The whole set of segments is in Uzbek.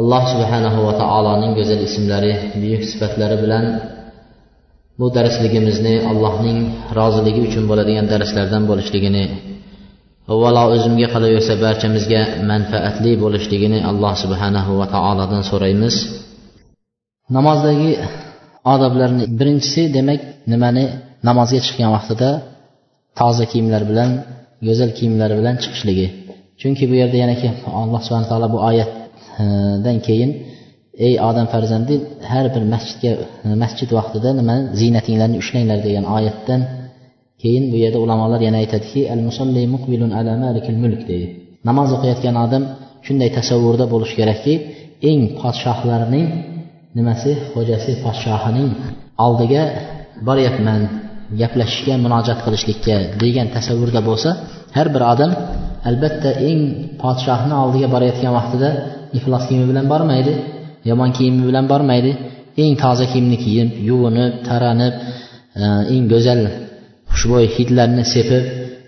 Alloh subhanahu va taoloning go'zal ismlari buyuk sifatlari bilan bu darsligimizni allohning roziligi uchun bo'ladigan darslardan bo'lishligini avvalo o'zimga qolaversa barchamizga manfaatli bo'lishligini alloh subhanahu va taolodan so'raymiz. Namozdagi odoblarni birinchisi demak nimani namozga chiqqan vaqtida? Toza kiyimlar bilan go'zal kiyimlar bilan chiqishligi. Chunki bu yerda yana alloh subhana taolo bu oyat dan keyin ey odam farzandi har bir masjidga masjid vaqtida nima ziynatinglarni ushlanglar degan oyatdan keyin bu yerda ulamolar yana aytadiki al musalli muqbilun ala malikil mulk deydi. Namoz o'qiyotgan odam shunday tasavvurda bo'lishi kerakki eng podshohlarning nimasi? Xo'jasi podshohining oldiga boryapman gaplashishga munojat qilishlikka degan tasavvurda bo'lsa har bir odam albatta eng podshohni oldiga borayotgan vaqtida iflos kiyimi bilan bormaydi yomon kiyimi bilan bormaydi. Eng toza kiyimni kiyib yuvinib taranib e, eng go'zal xushbo'y hidlarni sepib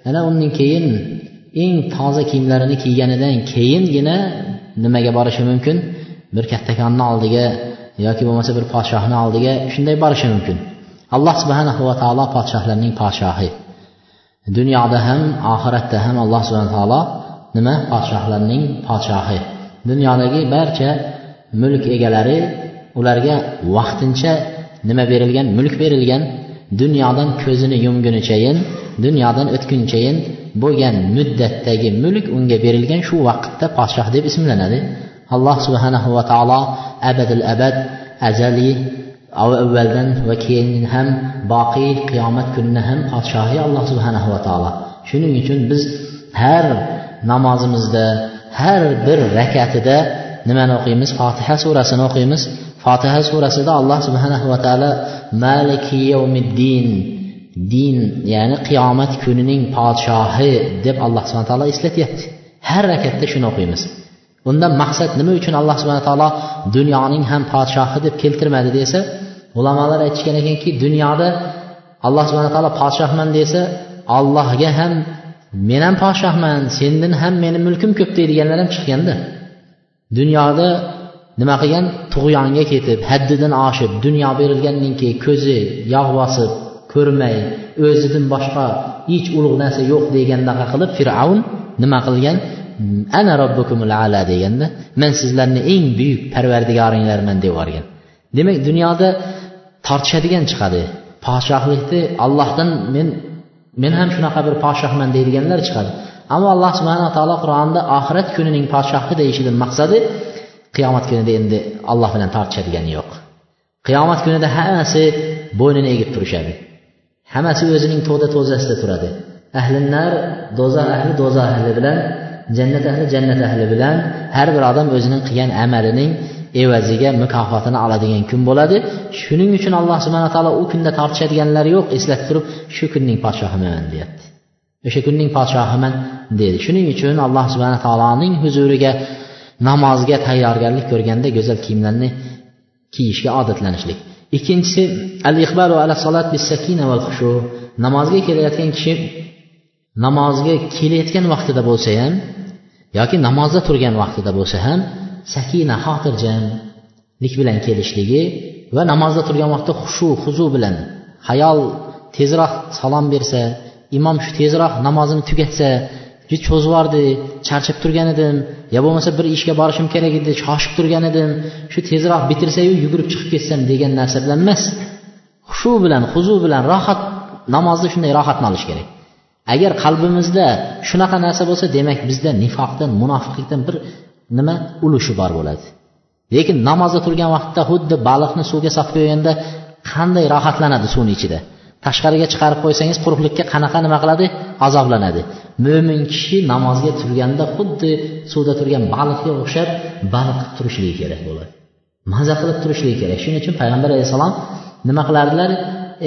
ana undan keyin eng toza kiyimlarini kiyganidan keyingina nimaga borishi mumkin? Bir kattakonni oldiga yoki bo'lmasa bir podshohni oldiga shunday borishi mumkin. Alloh subhanahu va taolo podshohlarning podshohi. Dunyoda ham oxiratda ham alloh subhana taolo nima? Podshohlarning podshohi. Dunyodagi barcha mulk egalari ularga vaqtincha nima berilgan mulk berilgan dunyodan ko'zini yumgunichayin dunyodan o'tgunchayin bo'lgan muddatdagi mulk unga berilgan shu vaqtda podshoh deb ismlanadi. Alloh subhanahu va taolo abadil abad azaliy avvaldan va keyin ham boqiy qiyomat kunini ham podshohi alloh subhanahu va taolo. Shuning uchun biz har namozimizda har bir rakatida nimani o'qiymiz? Fotiha surasini o'qiymiz. Fotiha surasida alloh subhanahu va taolo maliki yawmiddin din ya'ni qiyomat kunining podshohi deb alloh subhana taolo eslatyapti. Har rakatda shuni o'qiymiz. Undan maqsad nima uchun alloh subhana taolo dunyoning ham podshohi deb keltirmadi desa ulamolar aytishgan ekanki dunyoda alloh subhana taolo podshohman desa allohga ham men ham podshohman sendan ham meni mulkim ko'p deydiganlar ham chiqqanda dunyoda nima qilgan? Tug'yonga ketib haddidan oshib dunyo berilgandan keyin ko'zi yog' bosib ko'rmay o'zidan boshqa hech ulug' narsa yo'q degandaqa qilib fir'avn nima qilgan? Ana robbukumul ala deganda men sizlarni eng buyuk parvardigoringlarman deb yuborgan. Demak dunyoda tortishadigan chiqadi. Podshohlikni allohdan men men ham shunaqa bir podshohman deydiganlar chiqadi. Ammo alloh subhanaa taolo qur'onda oxirat kunining podshohi deyishidan maqsadi qiyomat kunida endi alloh bilan tortishadigani yo'q. Qiyomat kunida hammasi bo'ynini egib turishadi. Hammasi o'zining to'da to'zasida turadi. Ahli nar do'zax ahli do'zax ahli bilan jannat ahli jannat ahli bilan har bir odam o'zining qilgan amalining evaziga mukofotini oladigan kun bo'ladi. Shuning uchun alloh subhana taolo u kunda tortishadiganlar yo'q eslatib turib shu kunning podshohiman deyapti. O'sha kunning podshohiman dedi shuning uchun alloh subhana taoloning huzuriga namozga tayyorgarlik ko'rganda go'zal kiyimlarni kiyishga odatlanishlik. Ikkinchisi al iqbalu ala solat bis sakina val xushu namozga kelayotgan kishi namozga kelayotgan vaqtida bo'lsa ham yoki namozda turgan vaqtida bo'lsa ham sakina xotirjamlik bilan kelishligi va namozda turgan vaqtda xushu huzu bilan hayol tezroq salom bersa imom shu tezroq namozini tugatsa juda cho'zibordi charchab turgan edim yo bo'lmasa bir ishga borishim kerak edi shoshib turgan edim shu tezroq bitirsayu yugurib chiqib ketsam degan narsa bilan emas. Xushu bilan huzu bilan rohat namozni shunday rohatni olish kerak. Agar qalbimizda shunaqa narsa bo'lsa demak bizda nifoqdan munofiqlikdan bir nima ulushi bor bo'ladi. Lekin namozda turgan vaqtda xuddi baliqni suvga solib qo'yganda qanday rohatlanadi suvni ichida. Tashqariga chiqarib qo'ysangiz quruqlikka qanaqa nima qiladi? Azoblanadi. Mo'min kishi namozga turganda xuddi suvda turgan baliqqa o'xshab baliq turishligi kerak bo'ladi. Maza qilib turishligi kerak. Shuning uchun payg'ambar alayhissalom nima qilardilar?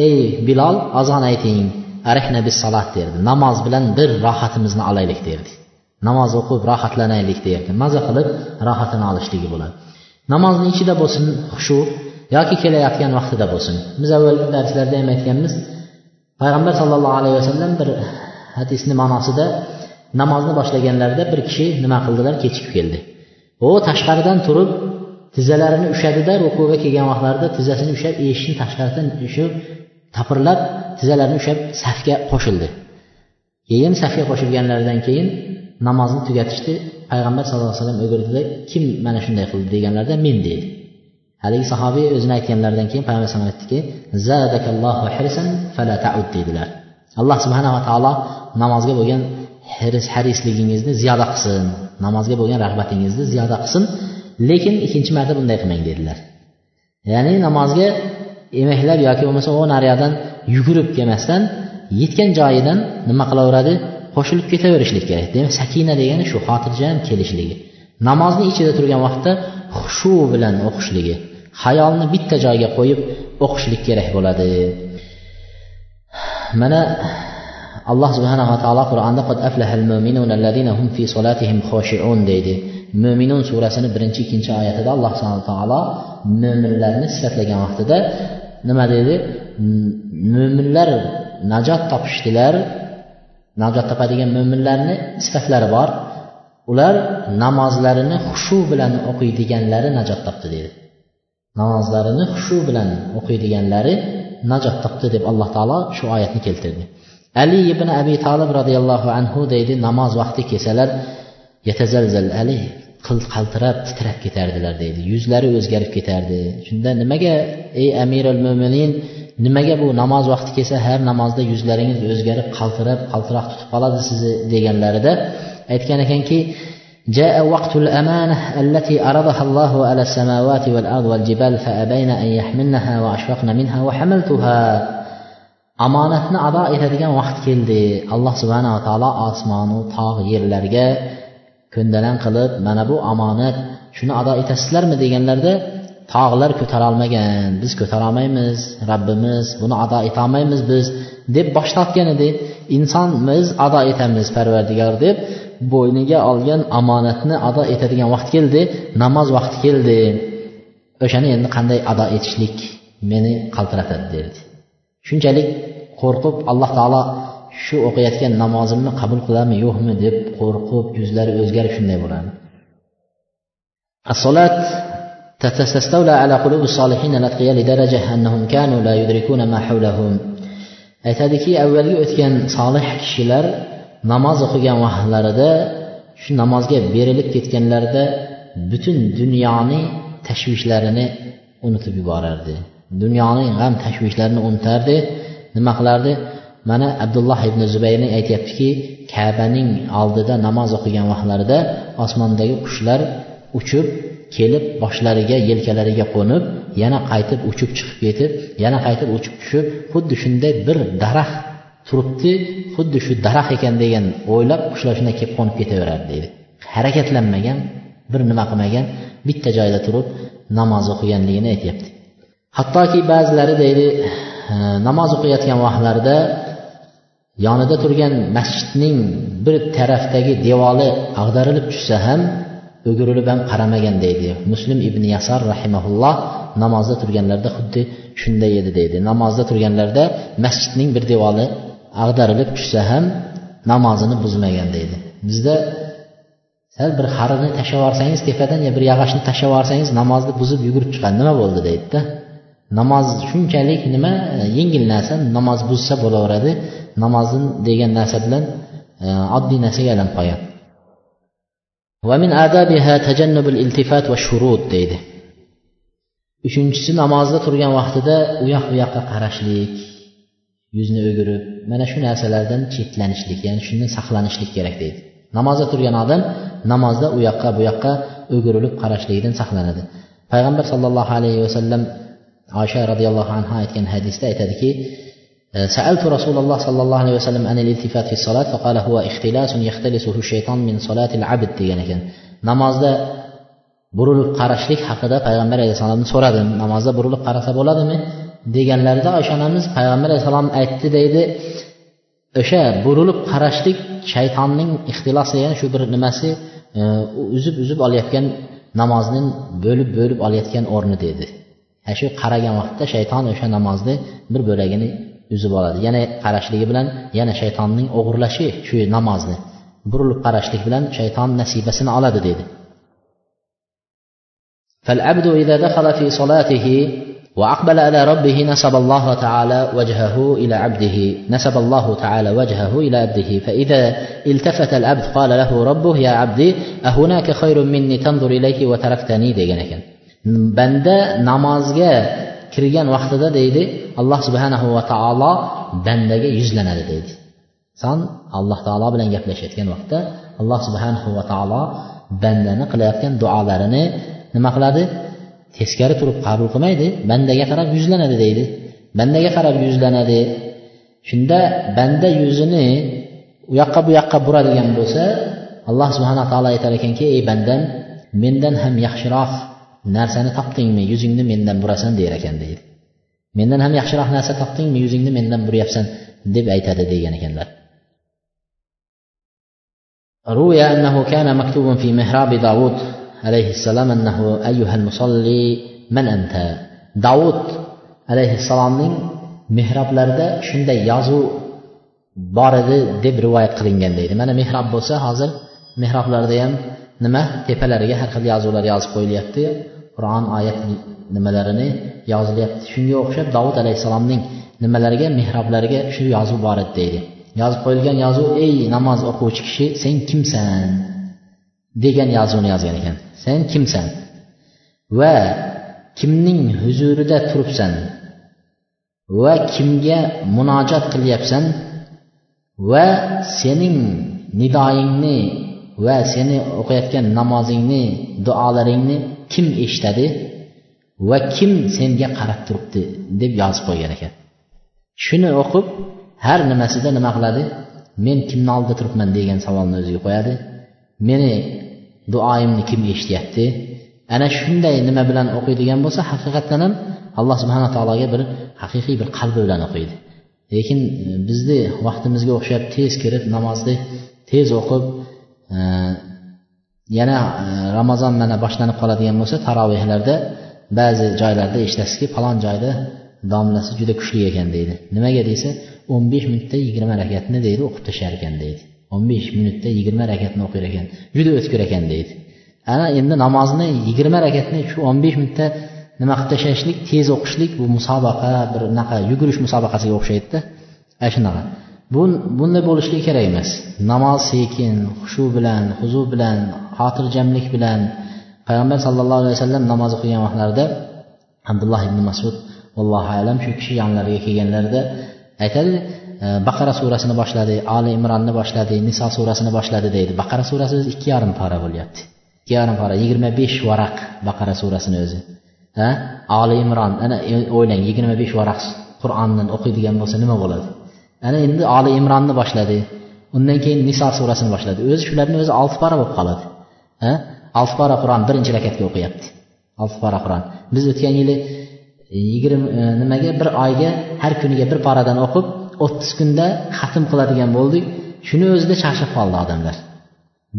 Ey bilol azon ayting. Arihna bis salat derdi. Namoz bilan bir rohatimizni olaylik derdi. Namoz o'qib rohatlanaylik deyapti. Maza qilib rohatini olishligi bo'ladi. Namozni ichida bo'lsin xushu yoki kelayotgan vaqtida bo'lsin. Biz avvalgi darslarda ham aytganmiz payg'ambar sollallohu alayhi vasallam bir hadisni ma'nosida namozni boshlaganlarida bir kishi nima qildilar? Kechikib keldi. U tashqaridan turib tizzalarini ushadida rukuga kelgan vaqtlarida tizzasini ushlab eshikni tashqaridan shu tapirlab tizzalarini ushlab safga qo'shildi. Keyin safga qo'shilganlaridan keyin namozni tugatishdi. Payg'ambar sallallohu alayhi vasallam o'girdida kim mana shunday qildi? deganlarida men deydi. Haligi sahobiy o'zini aytganlaridan keyin payg'ambar alayhisalom aytdiki dedilar. Alloh subhanava taolo namozga bo'lgan haris harisligingizni ziyoda qilsin. Namozga bo'lgan rag'batingizni ziyoda qilsin. Lekin ikkinchi marta bunday qilmang dedilar. Ya'ni namozga emaklab yoki bo'lmasa u nariyoqdan yugurib kelmasdan yetgan joyidan nima qilaveradi? Qo'shilib ketaverishlik kerak. Demak sakina degani shu xotirjam kelishligi. Namozni ichida turgan vaqtda xushu bilan o'qishligi. Hayolni bitta joyga qo'yib o'qishlik kerak bo'ladi. Mana alloh subhanava taolo qur'onda qad aflahal mu'minuna allazina hum fi solatihim khoshi'un deydi. Mo'minun surasini birinchi ikkinchi oyatida alloh subhanaa taolo mo'minlarni sifatlagan vaqtida nima deydi mo'minlar najot topishdilar najot topadigan mo'minlarni sifatlari bor. Ular namozlarini xushu bilan o'qiydiganlari najot topdi deydi. Namozlarini xushu bilan o'qiydiganlari najot topdi deb alloh taolo shu oyatni keltirdi. Ali ibn abi tolib roziyallohu anhu deydi namoz vaqti kelsalar yatazalzal ali qaltirab titrab ketardilar deydi. Yuzlari o'zgarib ketardi. Shunda nimaga ey amirul mo'minin nimaga bu namoz vaqti kelsa har namozda yuzlaringiz o'zgarib qaltirab qaltiroq tutib qoladi sizni deganlarida aytgan ekanki جاء وقت الأمانة التي أرضها الله على السماوات والأرض والجبال فأبين أن يحملنها وأشفقن منها وحملتها omonatni ado etadigan vaqt keldi alloh subhanava taolo osmonu tog' yerlarga ko'ndalang qilib mana bu omonat shuni ado etasizlarmi deganlarida tog'lar ko'tarolmagan biz ko'tarolmaymiz robbimiz buni ado etolmaymiz biz deb bosh tortgan edi inson biz ado etamiz parvardigor deb bo'yniga olgan omonatni ado etadigan vaqt keldi namoz vaqti keldi. O'shani endi qanday ado etishlik meni qaltiratadi dedi shunchalik qo'rqib alloh taolo shu o'qiyotgan namozimni qabul qiladimi yo'qmi deb qo'rqib yuzlari o'zgarib shunday bo'ladi. Assolat تستولى على قلوب الصالحين الأتقياء لدرجة أنهم كانوا لا يدركون ما حولهم aytadiki avvalgi o'tgan solih kishilar namoz o'qigan vaqtlarida shu namozga berilib ketganlarida butun dunyoning tashvishlarini unutib yuborardi dunyoning g'am tashvishlarini unutardi nima qilardi mana abdulloh ibn zubayrni aytyaptiki kabaning oldida namoz o'qigan vaqtlarida osmondagi qushlar uchib kelib boshlariga yelkalariga qo'nib yana qaytib uchib chiqib ketib yana qaytib uchib tushib xuddi shunday bir daraxt turibdi xuddi shu daraxt ekan degan o'ylab qushlar shunday kelib qo'nib ketaveradi deydi. Harakatlanmagan bir nima qilmagan bitta joyda turib namoz o'qiganligini aytyapti. Hattoki ba'zilari deydi namoz o'qiyotgan vaqtlarida yonida turgan masjidning bir tarafdagi devori ag'darilib tushsa ham o'girilib ham qaramagan deydi. Muslim ibn yasar rahimaulloh namozda turganlarida xuddi shunday edi deydi. Namozda turganlarida masjidning bir devori ag'darilib tushsa ham namozini buzmagan deydi. Bizda sal bir harini tashlab yuborsangiz tepadan yo bir yog'ochni tashlab yuborsangiz namozni buzib yugurib chiqadi. Nima bo'ldi deydida? Namoz shunchalik nima? Yengil narsa namoz buzsa bo'laveradi. Namozni degan narsa bilan e, oddiy narsaga aylanib qolgan Və min ədəbihə təcənnübül iltifat və şurud deydi. Üçüncüsü namazda turğan vaxtıda uyaq-uyaqa qaraşlik, yüzünü ögürüb, mənə şu nəsələrdən çitlənişlik, yəni şundan saxlanışlik gərək deydi. Namazda turğan adam namazda uyaqqa, buyaqqa ögürülüb qaraşlıqdan saxlanadı. Peyğəmbər sallallahu alayhi və sallam Ayşə rəziyallahu anha aytgan hədisdə aytdı ki, سألت رسول الله صلى الله عليه وسلم عن الالتفات في الصلاة فقال هو اختلاس يختلسه الشيطان من صلاة العبد degan ekan namozda burilib qarashlik haqida payg'ambar alayhissalomni so'radim namozda burilib qarasa bo'ladimi deganlarida oysha onamiz payg'ambar alayhissalom aytdi deydi o'sha burilib qarashlik shaytonning ixtilos degan shu bir nimasi e, uzib uzib olayotgan namozni bo'lib bo'lib olayotgan o'rni dedi shu qaragan vaqtda shayton o'sha namozni bir bo'lagini uzib oladi yana qarashligi bilan yana shaytonning o'g'irlashi shu namozni burilib qarashlik bilan shayton nasibasini oladi dedi فالعبد إذا دخل في صلاته وأقبل على ربه نسب الله تعالى وجهه إلى عبده نسب الله تعالى وجهه إلى عبده فإذا التفت العبد قال له ربه يا عبدي أهناك خير مني تنظر إليه وتركتني degan ekan banda namozga kirgan vaqtida deydi alloh subhanahu va taolo bandaga yuzlanadi deydi. San alloh taolo bilan gaplashayotgan vaqtda alloh subhanahu va taolo bandani qilayotgan duolarini nima qiladi? Teskari turib qabul qilmaydi bandaga qarab yuzlanadi deydi. Bandaga qarab yuzlanadi. Shunda banda yuzini u yoqqa bu yoqqa buradigan bo'lsa alloh subhanaa taolo aytar ekanki ey bandam mendan ham yaxshiroq narsani topdingmi yuzingni mendan burasan der ekan deydi mendan ham yaxshiroq narsa topdingmi yuzingni mendan buryapsan deb aytadi degan ekanlar روي أنه كان مكتوب في محراب داود عليه السلام أنه أيها المصلي من أنت داود عليه السلامning mehroblarida shunday yozuv bor edi deb rivoyat qilingan deydi mana mehrob bo'lsa hozir mehroblarda ham nima? Tepalariga har xil yozuvlar yozib qo'yilyapti. Qur'on oyat nimalarini yozilyapti. Shunga o'xshab dovud alayhissalomning nimalariga mehroblariga shu yozuv bor edi deydi. Yozib qo'yilgan yozuv ey namoz o'quvchi kishi sen kimsan? degan yozuvni yozgan ekan. Sen kimsan? Va kimning huzurida turibsan? Va kimga munojat qilyapsan? Va sening nidoyingni va seni o'qiyotgan namozingni duolaringni kim eshitadi va kim senga qarab turibdi deb yozib qo'ygan ekan. Shuni o'qib har nimasida nima qiladi? Men kimni oldida turibman degan savolni o'ziga qo'yadi. Meni duoyimni kim eshityapti? Ana shunday nima bilan o'qiydigan bo'lsa haqiqatdan ham alloh subhana taologa bir haqiqiy bir qalbi bilan o'qiydi. Lekin e, bizni vaqtimizga o'xshab tez kirib namozni tez o'qib yana e, ramazon mana boshlanib qoladigan bo'lsa tarovehlarda ba'zi joylarda eshitasizki falon joyda domlasi juda kuchli ekan deydi. Nimaga desa o'n besh minutda yigirma rakatni deydi o'qib tashlar ekan deydi. o'n besh minutda yigirma rakatni o'qir ekan juda o'tkir ekan deydi. Ana endi namozni yigirma rakatni shu o'n besh minutda nima qilib tashlashlik tez o'qishlik bu musobaqa bir unaqa yugurish musobaqasiga o'xshaydida. Ana shunaqa. Bu bunday bo'lishligi kerak emas. Namoz sekin xushu bilan huzu bilan xotirjamlik bilan payg'ambar sallallohu alayhi vasallam namoz o'qigan vaqtlarida abdulloh ibn masud allohu alam shu kishi yonlariga kelganlarida aytadi baqara surasini boshladi oli imronni boshladi niso surasini boshladi deydi. Baqara surasi o'zi ikki yarim pora bo'lyapti. Ikki yarim pora yigirma besh varaq baqara surasini o'zi. Ha? Oli imron ana e, o'ylang yigirma besh varaq qur'onni o'qiydigan bo'lsa nima bo'ladi? Ana endi oli imronni boshladi. Undan keyin niso surasini boshladi. O'zi shularni o'zi olti pora bo'lib qoladi. Ha? Olti pora qur'on birinchi rakatga o'qiyapti. Olti pora qur'on. Biz o'tgan yili e, yigirma e, nimaga? Bir oyga har kuniga bir paradan o'qib o'ttiz kunda xatm qiladigan bo'ldik. Shuni o'zida charchab qoldi odamlar.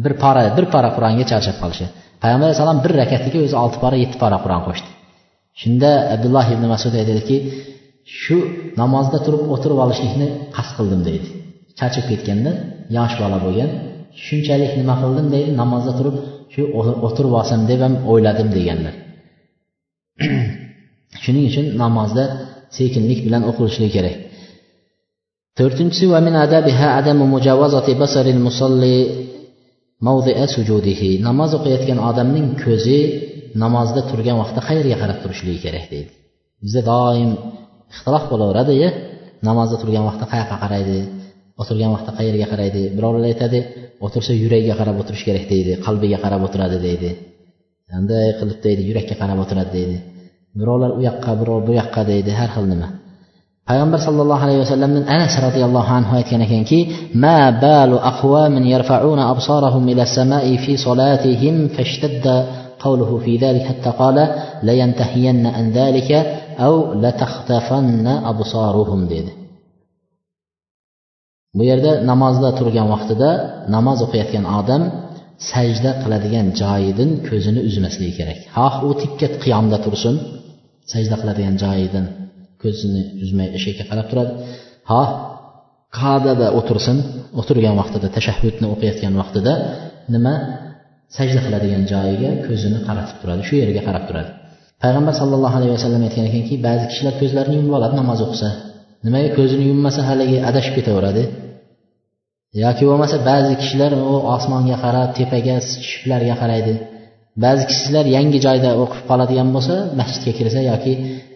Bir para bir para qur'onga charchab qolishi. Payg'ambar alayhissalom bir rakatiga o'zi olti para yetti para qur'on qo'shdi. Shunda abdulloh ibn masud aytadiki shu namozda turib o'tirib olishlikni qasd qildim deydi. Charchab ketganda yosh bola bo'lgan shunchalik nima qildim? deydi. Namozda turib shu o'tirib olsam deb ham o'yladim deganlar. Shuning uchun namozda sekinlik bilan o'qilishligi kerak. To'rtinchisi namoz o'qiyotgan odamning ko'zi namozda turgan vaqtda qayerga qarab turishligi kerak deydi. Bizda doim ixtilof bo'laveradiyu namozda turgan vaqtda qayoqqa qaraydi o'tirgan vaqtda qayerga qaraydi birovlar aytadi o'tirsa yuragiga qarab o'tirish kerak deydi qalbiga qarab o'tiradi deydi. Qanday qilib deydi yurakka qarab o'tiradi deydi. Birovlar u yoqqa birov bu yoqqa deydi har xil nima. Payg'ambar sollallohu alayhi vasallamdan anas roziyallohu anhu aytgan ekanki ma balu aqwamin yarfa'una absarahum ila samai fi solatihim fashtadda qawluhu fi dhalik hatta qala la yantahiyanna an zalika av lataxtafanna absoruhum dedi. Bu yerda namozda turgan vaqtida namoz o'qiyotgan odam sajda qiladigan joyidan ko'zini uzmasligi kerak. Xoh u tikka qiyomda tursin sajda qiladigan joyidan ko'zini uzmay ишга qarab turadi. Xoh qadada o'tirsin o'tirgan vaqtida tashahhudni o'qiyotgan vaqtida nima? Sajda qiladigan joyiga ko'zini qaratib turadi shu yerga qarab turadi. Payg'ambar sallallohu alayhi vasallam aytgan ekanki ba'zi kishilar ko'zlarini yumib oladi namoz o'qisa. Nimaga ko'zini yummasa haligi adashib ketaveradi? Yoki bo'lmasa ba'zi kishilar u osmonga qarab tepaga shiftlarga qaraydi. Ba'zi kishilar yangi joyda o'qib qoladigan bo'lsa masjidga kirsa yoki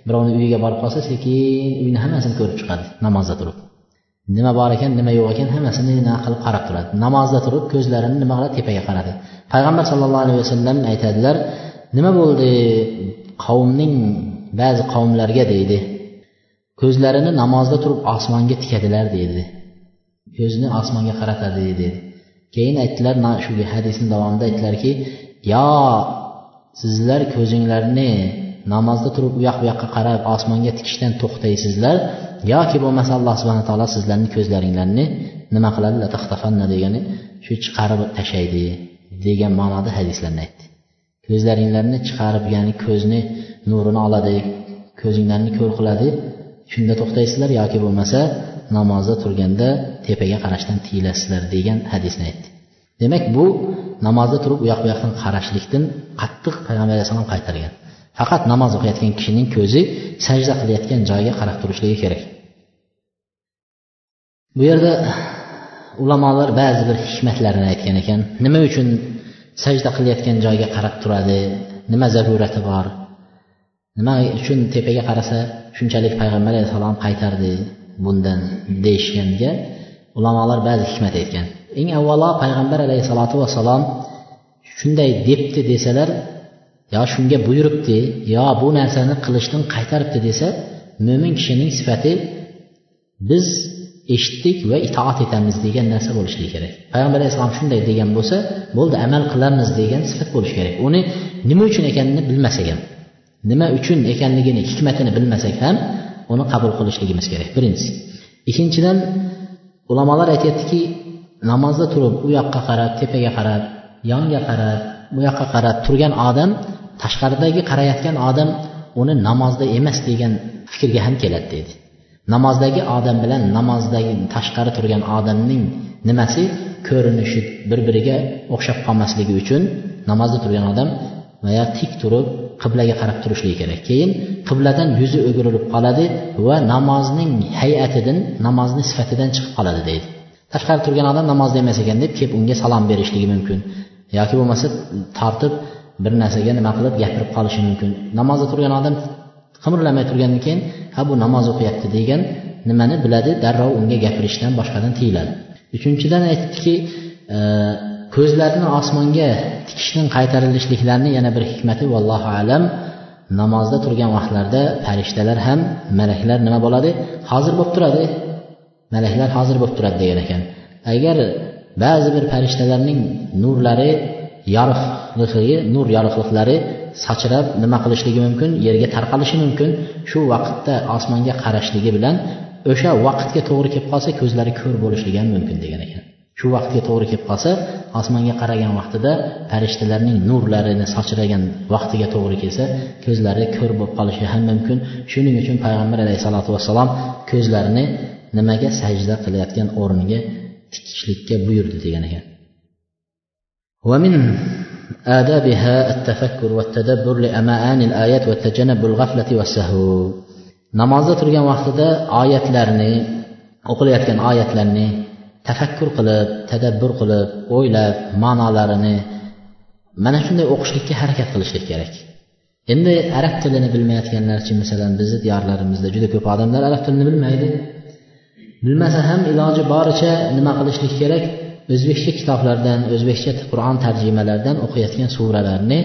birovni uyiga borib qolsa sekin uyni hammasini ko'rib chiqadi namozda turib. Nima bor ekan nima yo'q ekan hammasini qilib qarab turadi. Namozda turib ko'zlarini nima qiladi? Tepaga qaradi. Payg'ambar sallallohu alayhi vasallam aytadilar nima bo'ldi qavmning ba'zi qavmlarga deydi. Ko'zlarini namozda turib osmonga tikadilar deydi. Ko'zini osmonga qaratadi dedi keyin aytdilar shu hadisni davomida aytdilarki yo sizlar ko'zinglarni namozda turib u yoq bu yoqqa qarab osmonga tikishdan to'xtaysizlar yoki bo'lmasa alloh subhana taolo sizlarni ko'zlaringlarni nima qiladi? Degani shu chiqarib tashlaydi degan ma'noda hadislarni aytdi. Ko'zlaringlarni chiqarib ya'ni ko'zni nurini oladi ko'zinglarni ko'r qiladi. Shunda to'xtaysizlar yoki bo'lmasa namozda turganda tepaga qarashdan tiyilasizlar degan hadisni aytdi. Demak bu namozda turib u yoq bu yoqdan qarashlikdan qattiq payg'ambar alayhissalom qaytargan. Faqat namoz o'qiyotgan kishining ko'zi sajda qilayotgan joyiga qarab turishligi kerak. Bu yerda ulamolar ba'zi bir hikmatlarini aytgan ekan. Nima uchun sajda qilayotgan joyga qarab turadi. Nima zarurati bor? Nima uchun tepaga qarasa shunchalik payg'ambar alayhissalom qaytardi bundan deyishganga ulamolar ba'zi hikmat aytgan. Eng avvalo payg'ambar alayhissalotu vassalom shunday debdi desalar yo shunga buyuribdi yo bu narsani qilishdan qaytaribdi desa mo'min kishining sifati biz eshitdik va itoat etamiz degan narsa bo'lishligi kerak. Payg'ambar alayhissalom shunday degan bo'lsa bo'ldi amal qilamiz degan sifat bo'lishi kerak. Uni nima uchun ekanini bilmasak ham nima uchun ekanligini hikmatini bilmasak ham uni qabul qilishligimiz kerak. Birinchisi. Ikkinchidan ulamolar aytyaptiki namozda turib u yoqqa qarab tepaga qarab yonga qarab bu yoqqa qarab turgan odam tashqaridagi qarayotgan odam uni namozda emas degan fikrga ham keladi deydi. Namozdagi odam bilan namozdagi tashqari turgan odamning nimasi? Ko'rinishi bir biriga o'xshab qolmasligi uchun namozda turgan odam va tik turib qiblaga qarab turishligi kerak. Keyin qibladan yuzi o'girilib qoladi va namozning hay'atidan namozni sifatidan chiqib qoladi deydi. Tashqarida turgan odam namozda emas ekan deb kelib unga salom berishligi mumkin. Yoki bo'lmasa tortib bir narsaga nima qilib gapirib qolishi mumkin. Namozda turgan odam qimirlamay turgandan keyin ha bu namoz o'qiyapti degan nimani biladi darrov unga gapirishdan boshqadan tiyiladi uchinchidan aytdiki e, ko'zlarini osmonga tikishdan qaytarilishliklarini yana bir hikmati vallohu alam namozda turgan vaqtlarda farishtalar ham malaklar nima bo'ladi? Hozir bo'lib turadi malaklar hozir bo'lib turadi degan ekan. Agar ba'zi bir farishtalarning nurlari yorug'ligi nur yorug'liklari sachrab nima qilishligi mumkin yerga tarqalishi mumkin shu vaqtda osmonga qarashligi bilan o'sha vaqtga to'g'ri kelib qolsa ko'zlari ko'r bo'lishligi ham mumkin degan ekan. Shu vaqtga to'g'ri kelib qolsa osmonga qaragan vaqtida farishtalarning nurlarini sochragan vaqtiga to'g'ri kelsa ko'zlari ko'r bo'lib qolishi ham mumkin. Shuning uchun payg'ambar alayhissalotu vassalom ko'zlarini nimaga sajda qilayotgan o'rniga tikishlikka buyurdi degan ekan. آدابها التفكر والتدبر لأمعاني الآيات والتجنب الغفلة والسهو namozda turgan vaqtida oyatlarni o'qilayotgan oyatlarni tafakkur qilib tadabbur qilib o'ylab ma'nolarini mana shunday o'qishlikka harakat qilishlik kerak endi arab tilini bilmayotganlarchi masalan bizni diyorlarimizda juda ko'p odamlar arab tilini bilmaydi bilmasa ham iloji boricha nima qilishlik kerak o'zbekcha kitoblardan o'zbekcha qur'on tarjimalaridan o'qiyotgan suralarni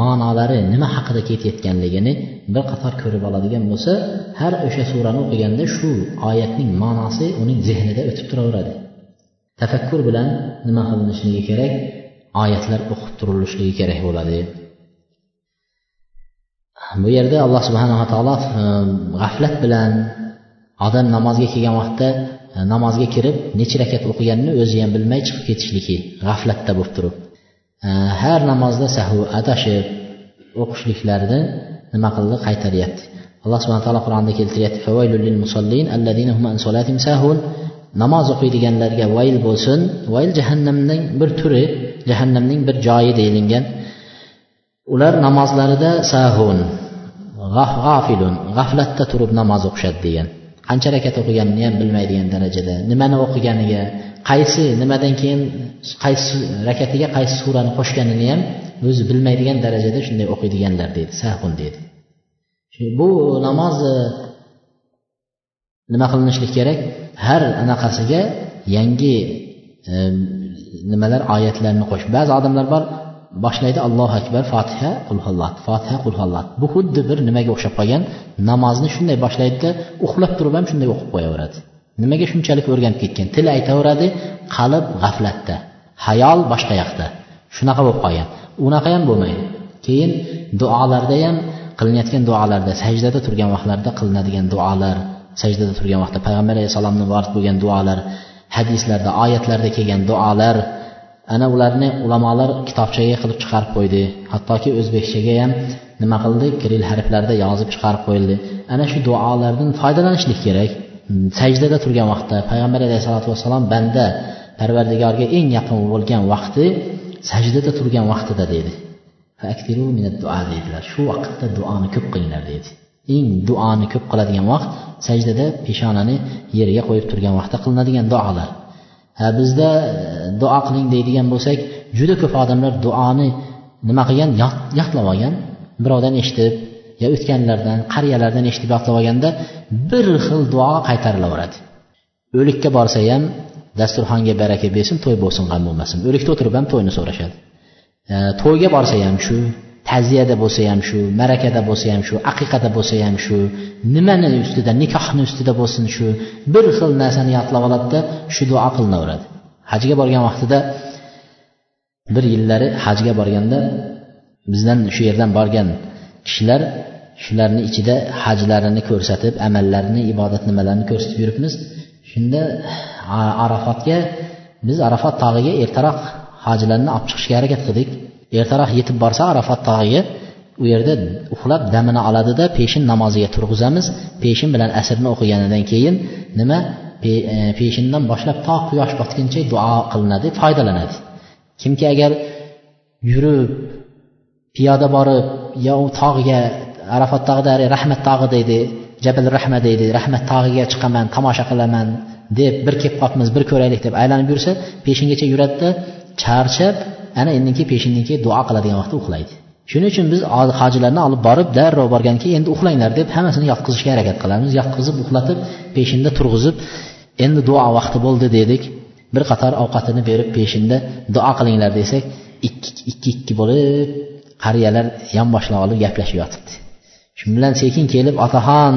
ma'nolari nima haqida ketayotganligini bir qator ko'rib oladigan bo'lsa har o'sha surani o'qiganda shu oyatning ma'nosi uning zehnida o'tib turaveradi. Tafakkur bilan nima qilinishligi kerak? Oyatlar o'qib turilishligi kerak bo'ladi. Bu yerda alloh subhanava taolo ehm, g'aflat bilan odam namozga kelgan vaqtda Э, namozga kirib necha rakat o'qiganini o'zi ham bilmay chiqib ketishligi g'aflatda bo'lib turib. Э, har namozda sahu adashib o'qishliklarini nima qildi? Qaytaryapti. Alloh subhana taolo qur'onda keltiryapti namoz o'qiydiganlarga vayl bo'lsin. Vayl jahannamning bir turi jahannamning bir joyi deyilgan. Ular namozlarida sahun g'afilun g'aflatda turib namoz o'qishadi degan. Qancha rakat o'qiganini ham bilmaydigan darajada. Nimani o'qiganiga qaysi nimadan keyin qaysi rakatiga qaysi surani qo'shganini ham o'zi bilmaydigan darajada shunday o'qiydiganlar deydi sahun deydi. Bu namoz e, nima qilinishlik kerak? Har anaqasiga yangi e, nimalar oyatlarni qo'sh. Ba'zi odamlar bor boshlaydi allohu akbar fotiha qulhollat fotiha qulhollat bu xuddi bir nimaga o'xshab qolgan namozni shunday boshlaydida uxlab turib ham shunday o'qib qo'yaveradi. Nimaga shunchalik o'rganib ketgan? Til aytaveradi qalb g'aflatda hayol boshqa yoqda shunaqa bo'lib qolgan. Unaqa ham bo'lmaydi. Keyin duolarda ham qilinayotgan duolarda sajdada turgan vaqtlarda qilinadigan duolar sajdada turgan vaqtda payg'ambar alayhissalomni vorid bo'lgan duolar hadislarda oyatlarda kelgan duolar ana ularni ulamolar kitobchaga qilib chiqarib qo'ydi. Hattoki o'zbekchaga ham nima qildi? Kiril harflarda yozib chiqarib qo'yildi. Ana shu duolardan foydalanishlik kerak. Sajdada turgan vaqtda payg'ambar alayhisalotu vassalom banda parvardigorga eng yaqin bo'lgan vaqti sajdada turgan vaqtida deydi deydilar shu vaqtda duoni ko'p qilinglar deydi eng duoni ko'p qiladigan vaqt sajdada peshonani yerga qo'yib turgan vaqtda qilinadigan duolar. Bizda e, duo qiling deydigan bo'lsak juda ko'p odamlar duoni nima qilgan? Yodlab olgan birovdan eshitib yo o'tganlardan qariyalardan eshitib yodlab olganda bir xil duo qaytarilaveradi. O'likka borsa ham dasturxonga baraka bersin to'y bo'lsin g'am bo'lmasin. O'likda o'tirib ham to'yni so'rashadi. E, to'yga borsa ham shu ta'ziyada bo'lsa ham shu ma'rakada bo'lsa ham shu aqiqada bo'lsa ham shu nimani ustida nikohni ustida bo'lsin shu bir xil narsani yodlab oladida shu duo qilinaveradi. Hajga borgan vaqtida bir yillari hajga borganda bizdan shu yerdan borgan kishilar shularni ichida hajlarini ko'rsatib amallarini ibodat nimalarini ko'rsatib yuribmiz. Shunda arafotga biz arafat tog'iga ertaroq hajlarni olib chiqishga harakat qildik. Ertaroq yetib borsa arafat tog'iga u yerda uxlab damini oladida peshin namoziga turg'izamiz. Peshin bilan asrni o'qiganidan keyin nima? E, peshindan boshlab to quyosh botguncha duo qilinadi foydalanadi. Kimki agar yurib piyoda borib yo u tog'ga arafat tog'ida rahmat tog'i deydi jabal rahma deydi rahmat tog'iga chiqaman tomosha qilaman deb bir kelib qolibmiz bir ko'raylik deb aylanib yursa peshingacha yuradida charchab ana indin peshindan keyin duo qiladigan vaqtda uxlaydi. Shuning uchun biz hojilarni olib borib darrov borgandan keyin endi uxlanglar deb hammasini yotqizishga harakat qilamiz. Yotqizib uxlatib peshinda turg'izib endi duo vaqti bo'ldi dedik. Bir qator ovqatini berib peshinda duo qilinglar desak ikki ikki ikki bo'lib qariyalar yonboshlab olib gaplashib yotibdi. Shu bilan sekin kelib otaxon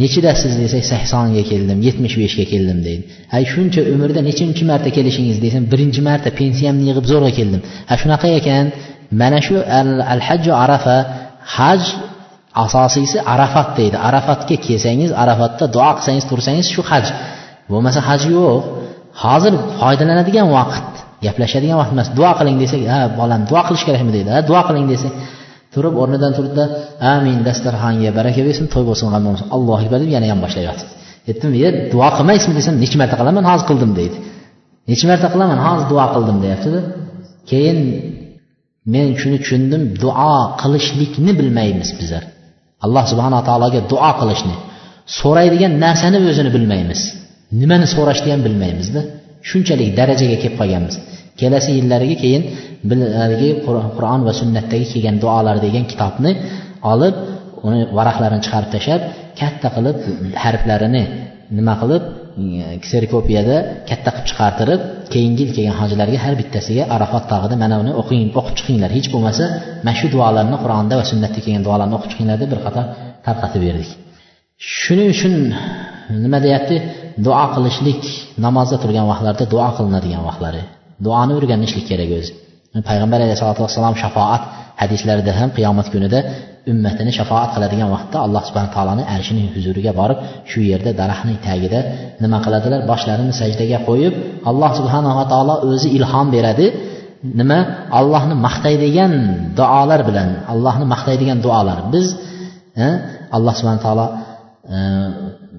nechidasiz desak saksonga keldim yetmish beshga keldim deydi hay shuncha umrda nechinchi marta kelishingiz desam birinchi marta pensiyamni yig'ib zo'rg'a keldim. Ha shunaqa ekan mana shu al hajju arafa haj asosiysi arafat deydi. Arafatga kelsangiz arafatda duo qilsangiz tursangiz shu haj bo'lmasa haj yo'q. Hozir foydalanadigan vaqt gaplashadigan vaqt emas. Duo qiling desak ha bolam duo qilish kerakmi? deydi. Ha duo qiling desak turib o'rnidan turdida amin dasturxonga baraka bersin to'y bo'lsin g'am bo'lsin allohu akbar deb yana ham boshlayapti. Aytdim ye duo qilmaysizmi desam necha marta qilaman hozir qildim deydi. Necha marta qilaman hozir duo qildim deyaptida. Keyin men shuni tushundim duo qilishlikni bilmaymiz bizlar. Alloh subhanaa taologa duo qilishni so'raydigan narsani o'zini bilmaymiz. Nimani so'rashni ham bilmaymizda. Shunchalik darajaga kelib qolganmiz. Kelasi yillariga keyin haligi qur'on va sunnatdagi kelgan duolar degan kitobni olib uni varaqlarini chiqarib tashlab katta qilib harflarini nima qilib e, kserikopiyada katta qilib chiqartirib keyingi yil kelgan hojilarga har bittasiga arafat tog'ida mana buni o'qing o'qib chiqinglar. Hech bo'lmasa mana shu duolarni qur'onda va sunnatda kelgan duolarni o'qib chiqinglar deb bir qator tarqatib berdik. Shuning uchun nima deyapti? Duo qilishlik namozda turgan vaqtlarda duo qilinadigan vaqtlari. Duoni o'rganishlik kerak o'zi. Payg'ambar alayhisalotu vassalom shafoat hadislarida ham qiyomat kunida ummatini shafoat qiladigan vaqtda alloh subhana taoloni arshining huzuriga borib shu yerda daraxtning tagida nima qiladilar? Boshlarini sajdaga qo'yib alloh subhanava taolo o'zi ilhom beradi. Nima? Allohni maqtaydigan duolar bilan allohni maqtaydigan duolar. Biz e, alloh subhana taolo e,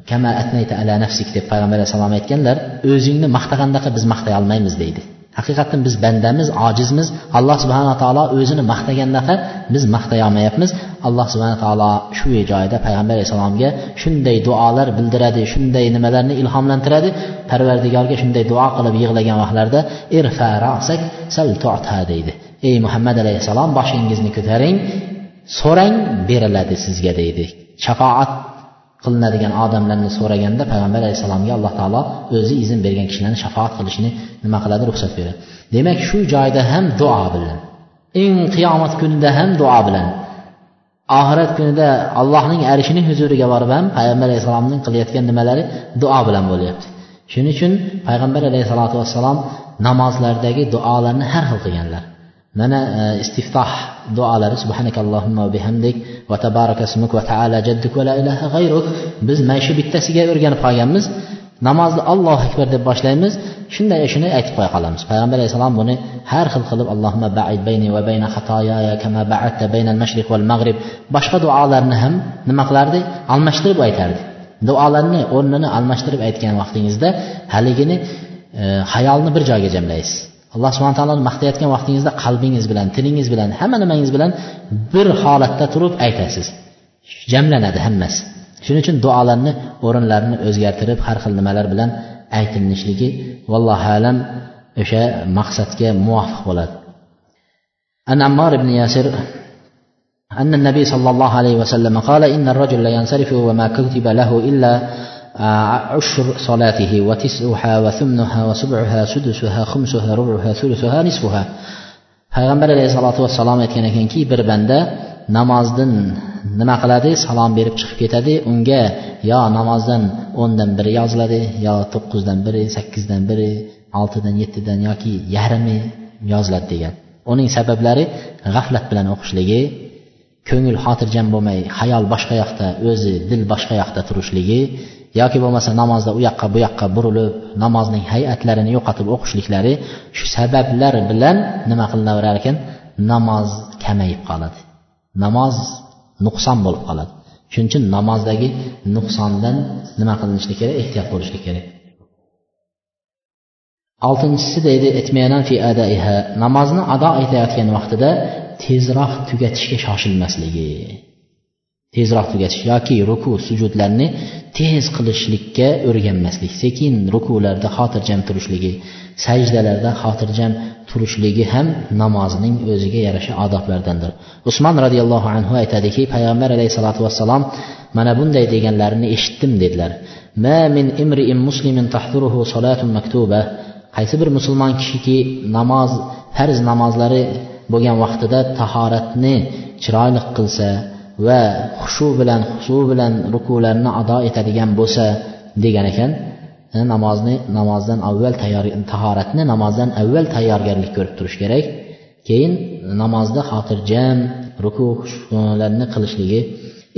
kama atnayta ala nafsik deb payg'ambar alayhissalom aytganlar o'zingni maqtagandaqa biz maqtay olmaymiz deydi. Haqiqatdan biz bandamiz ojizmiz. Alloh subhanaa taolo o'zini maqtagandaqa biz maqtay olmayapmiz alloh subhana taolo shu joyida payg'ambar alayhissalomga shunday duolar bildiradi shunday nimalarni ilhomlantiradi. Parvardigorga shunday duo qilib yig'lagan vaqtlarda irfa rasak sal tu'ta deydi. Ey muhammad alayhissalom boshingizni ko'taring so'rang beriladi sizga deydi. Shafoat qilinadigan odamlarni so'raganda payg'ambar alayhissalomga alloh taolo o'zi izn bergan kishilarni shafoat qilishini nima qiladi ruxsat beradi. Demak shu joyda ham duo bilan eng qiyomat kunida ham duo bilan oxirat kunida allohning arishining huzuriga borib ham payg'ambar alayhissalomning qilayotgan nimalari duo bilan bo'lyapti. Shuning uchun payg'ambar alayhissalotu vassalom namozlardagi duolarni har xil qilganlar. Mana e, istiftoh duolari subhanakallohumma bihamdik va tabaraka ismuk va taala jadduk va la ilaha g'ayruk. Biz mana shu bittasiga o'rganib qolganmiz. Namozni allohu akbar deb boshlaymiz. Shunday shuni aytib qo'ya qolamiz. Payg'ambar alayhissalom buni har xil qilib allohumma baid bayni va bayna xatoyaya kama ba'adta baynal mashriq val mag'rib boshqa duolarni ham nima qilardi? Almashtirib aytardi. Duolarni o'rnini almashtirib aytgan vaqtingizda haligini e, hayolni bir joyga jamlaysiz. alloh subhana taoloni maqtayotgan vaqtingizda qalbingiz bilan tilingiz bilan hamma nimangiz bilan bir holatda turib aytasiz jamlanadi hammasi shuning uchun duolarni o'rinlarini o'zgartirib har xil nimalar bilan aytilishligi vallohu alam o'sha maqsadga muvofiq bo'ladi an ammor ibn yasir أن النبي صلى الله عليه وسلم قال إن الرجل لا ينصرف وما كتب له إلا عشر صلاته وتسعها وثمنها وسبعها سدسها خمسها ربعها ثلثها نصفها payg'ambar alayhissalotu vassalom aytgan ekanki bir banda namozdan nima qiladi salom berib chiqib ketadi unga yo namozdan o'ndan biri yoziladi yo to'qqizdan biri sakkizdan biri oltidan yettidan yoki yarmi yoziladi degan uning sabablari g'aflat bilan o'qishligi ko'ngil xotirjam bo'lmay xayol boshqa yoqda o'zi dil boshqa yoqda turishligi yoki bo'lmasa namozda u yoqqa bu yoqqa burilib namozning hay'atlarini yo'qotib o'qishliklari shu sabablar bilan nima qilinaverar ekan? Namoz kamayib qoladi. Namoz nuqson bo'lib qoladi. Shuning uchun namozdagi nuqsondan nima qilinishi kerak? Ehtiyot bo'lishlik kerak. Oltinchisi deydi namozni ado etayotgan vaqtida tezroq tugatishga shoshilmasligi. Tezroq tugatish yoki ruku sujudlarni tez qilishlikka o'rganmaslik sekin rukularda xotirjam turishligi sajdalarda xotirjam turishligi ham namozning o'ziga yarasha odoblardandir usmon roziyallohu anhu aytadiki payg'ambar alayhissalotu vassalom mana bunday deganlarini eshitdim dedilar. Ma min imriin muslimin tahduruhu solatun maktuba. Qaysi bir musulmon kishiki namoz farz namozlari bo'lgan vaqtida tahoratni chiroyli qilsa va xushu bilan husu bilan rukularni ado etadigan bo'lsa degan ekan e, namozni namozdan avval tayyor tahoratni namozdan avval tayyorgarlik ko'rib turish kerak keyin namozda xotirjam rukularni qilishligi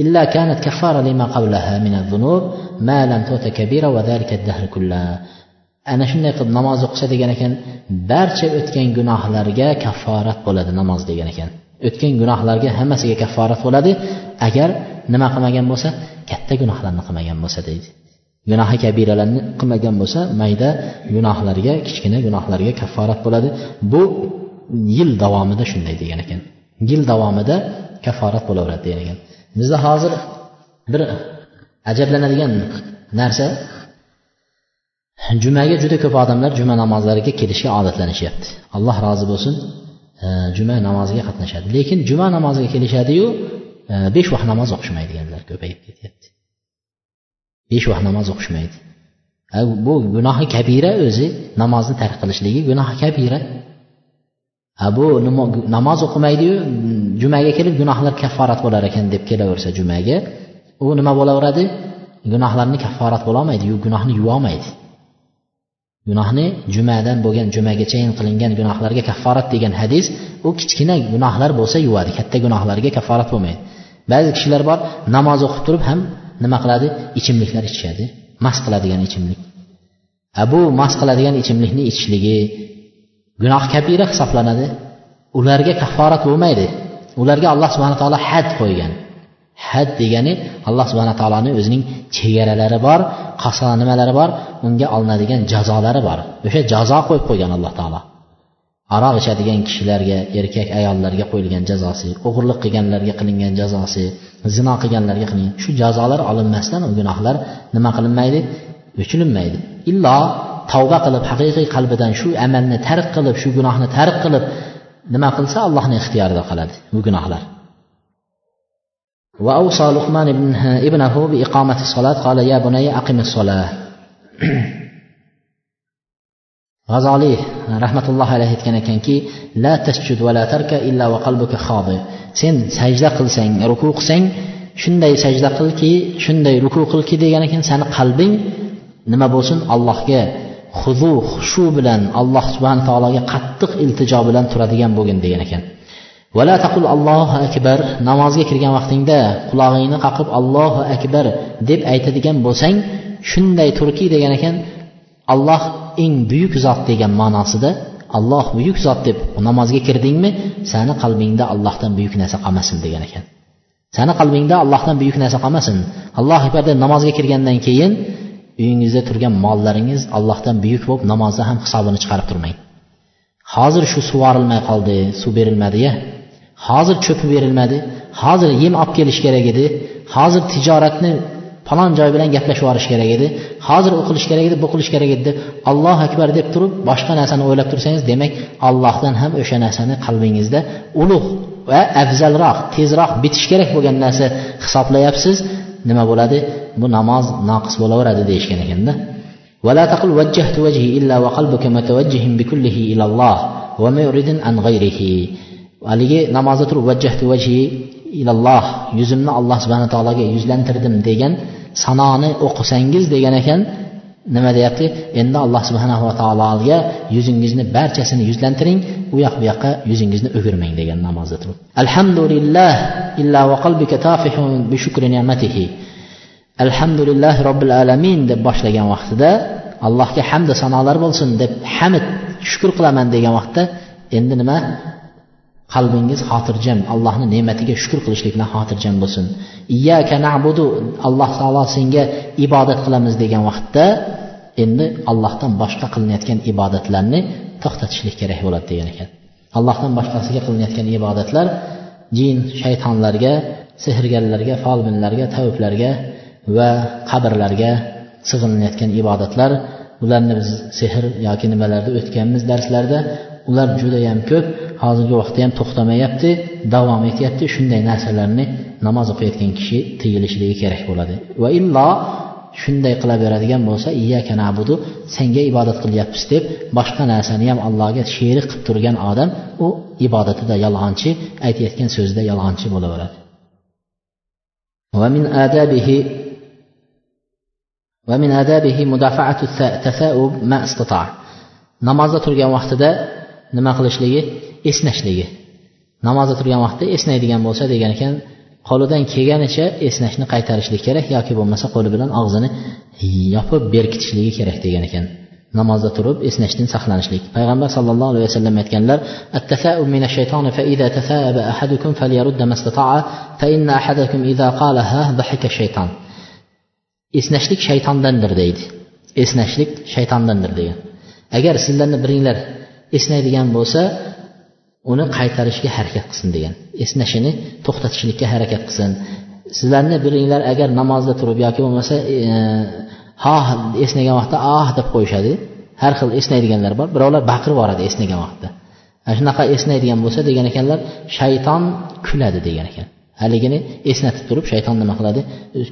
إلا كانت كفارة لما قبلها من الذنوب ما لم تؤت كبيرة وذلك الدهر كله ana shunday qilib namoz o'qisa degan ekan barcha o'tgan gunohlarga kafforat bo'ladi namoz degan ekan O'tgan gunohlarga hammasiga kafforat bo'ladi. Agar nima qilmagan bo'lsa katta gunohlarni qilmagan bo'lsa deydi. Gunohi kabiralarni qilmagan bo'lsa mayda gunohlarga kichkina gunohlarga kafforat bo'ladi. Bu yil davomida shunday degan ekan. Yil davomida kafforat bo'laveradi degan ekan. Bizda hozir bir ajablanadigan narsa. Jumaga juda ko'p odamlar juma namozlariga kelishga odatlanishyapti. Alloh rozi bo'lsin. Juma namoziga qatnashadi. Lekin juma namoziga kelishadiyu e, besh vaqt namoz o'qishmaydiganlar ko'payib ketyapti. Besh vaqt namoz o'qishmaydi. Bu gunohi kabira o'zi namozni tark qilishligi gunohi kabira. Ha bu namoz o'qimaydiyu jumaga kelib gunohlar kafforat bo'lar ekan deb kelaversa jumaga u nima bo'laveradi? Gunohlarni kafforat bo'lolmaydi gunohni yuvolmaydi gunohni jumadan bo'lgan jumagachayin qilingan gunohlarga kafforat degan hadis u kichkina gunohlar bo'lsa yuvadi katta gunohlarga kafforat bo'lmaydi. Ba'zi kishilar bor namoz o'qib turib ham nima qiladi? Ichimliklar ichishadi mast qiladigan ichimlik. A bu mast qiladigan ichimlikni ichishligi gunoh kabira hisoblanadi. Ularga kafforat bo'lmaydi. Ularga alloh subhana taolo had qo'ygan. Had degani alloh subhana taoloni o'zining chegaralari bor qaso nimalari bor unga olinadigan jazolari bor. O'sha jazo qo'yib qo'ygan alloh taolo. Aroq ichadigan kishilarga erkak ayollarga qo'yilgan jazosi o'g'irlik qilganlarga qilingan jazosi zino qilganlarga qilingan shu jazolar olinmasdan u gunohlar nima qilinmaydi? O'chilinmaydi. Illo tavba qilib haqiqiy qalbidan shu amalni tark qilib shu gunohni tark qilib nima qilsa allohni ixtiyorida qoladi bu gunohlar. وأوصى لقمان ابنه بإقامة الصلاة قال يا بني أقم الصلاة g'azoliy rahmatullohi alayhi aytgan ekanki la tasjud va la tarka illa va qalbuka xodi sen sajda qilsang ruku qilsang shunday sajda qilki shunday ruku qilki degan ekan sani qalbing nima bo'lsin allohga huzu xushu bilan alloh subhana taologa qattiq iltijo bilan turadigan bo'lgin degan ekan Vala taqul allohu akbar namozga kirgan vaqtingda qulog'ingni qaqib allohu akbar deb aytadigan bo'lsang shunday turki degan ekan alloh eng buyuk zot degan ma'nosida alloh buyuk zot deb namozga kirdingmi sani qalbingda allohdan buyuk narsa qolmasin degan ekan sani qalbingda allohdan buyuk narsa qolmasin alloh akbar deb namozga kirgandan keyin uyingizda turgan mollaringiz allohdan buyuk bo'lib namozda ham hisobini chiqarib turmang. Hozir shu suv orilmay qoldi suv berilmadiya hozir cho'pi berilmadi hozir yem olib kelish kerak edi hozir tijoratni falon joy bilan gaplashib yuborish kerak edi hozir u qilish kerak edi bu qilish kerak edi deb allohu akbar deb turib boshqa narsani o'ylab tursangiz demak allohdan ham o'sha narsani qalbingizda ulug' va afzalroq tezroq bitishi kerak bo'lgan narsa hisoblayapsiz nima bo'ladi bu namoz noqis bo'laveradi deyishgan ekanda ولا تقل وجهت وجهي إلا وقلبك متوجه بكله إلى الله ومعرض عن غيره haligi namozda turib vajjahtu vajhi ilalloh yuzimni alloh subhana taologa yuzlantirdim degan sanoni o'qisangiz degan ekan nima deyapti? Endi alloh subhanahu va taologa yuzingizni barchasini yuzlantiring u yoq bu yoqqa yuzingizni o'girmang degan namozda turib. Alhamdulillah illa va qalbika tafihun bi shukri ni'matihi. Alhamdulillah robbil alamin deb boshlagan vaqtida allohga hamda sanolar bo'lsin deb hamd shukur qilaman degan vaqtda endi nima? Qalbingiz xotirjam allohni ne'matiga shukur qilishlik bilan xotirjam bo'lsin. Iyyaka nabudu alloh taolo senga ibodat qilamiz degan vaqtda endi allohdan boshqa qilinayotgan ibodatlarni to'xtatishlik kerak bo'ladi degan ekan. Allohdan boshqasiga qilinayotgan ibodatlar jin shaytonlarga sehrgarlarga folbinlarga taviblarga va qabrlarga sig'inayotgan ibodatlar. Ularni biz sehr yoki nimalarda o'tganmiz darslarda ular judayam ko'p hozirgi vaqtda ham to'xtamayapti davom etyapti shunday narsalarni namoz o'qiyotgan kishi tiyilishligi kerak bo'ladi va illo shunday qilaveradigan bo'lsa iyyaka nabudu senga ibodat qilyapmiz deb boshqa narsani ham allohga sherik qilib turgan odam u ibodatida yolg'onchi aytayotgan so'zida yolg'onchi bo'laveradi ومن آدابه ومن آدابه مدافعة التثاؤب ما استطاع namozda turgan vaqtida nima qilishligi esnashligi namozda turgan vaqtda esnaydigan bo'lsa degan ekan qo'lidan kelganicha esnashni qaytarishlik kerak yoki bo'lmasa qo'li bilan og'zini yopib berkitishligi kerak degan ekan namozda turib esnashdan saqlanishlik payg'ambar sallallohu alayhi vasallam aytganlar التثاؤب من الشيطان فإذا تثاءب أحدكم فليرد ما استطاع فإن أحدكم إذا قالها ضحك الشيطان esnashlik shaytondandir deydi esnashlik shaytondandir degan agar sizlarni biringlar esnaydigan bo'lsa uni qaytarishga harakat qilsin degan esnashini to'xtatishlikka harakat qilsin sizlarni biringlar agar namozda turib yoki bo'lmasa e, ha esnagan vaqtda ah deb qo'yishadi har xil esnaydiganlar bor birovlar baqirib yuboradi esnagan vaqtda ana shunaqa esnaydigan bo'lsa degan ekanlar shayton kuladi degan ekan haligini esnatib turib shayton nima qiladi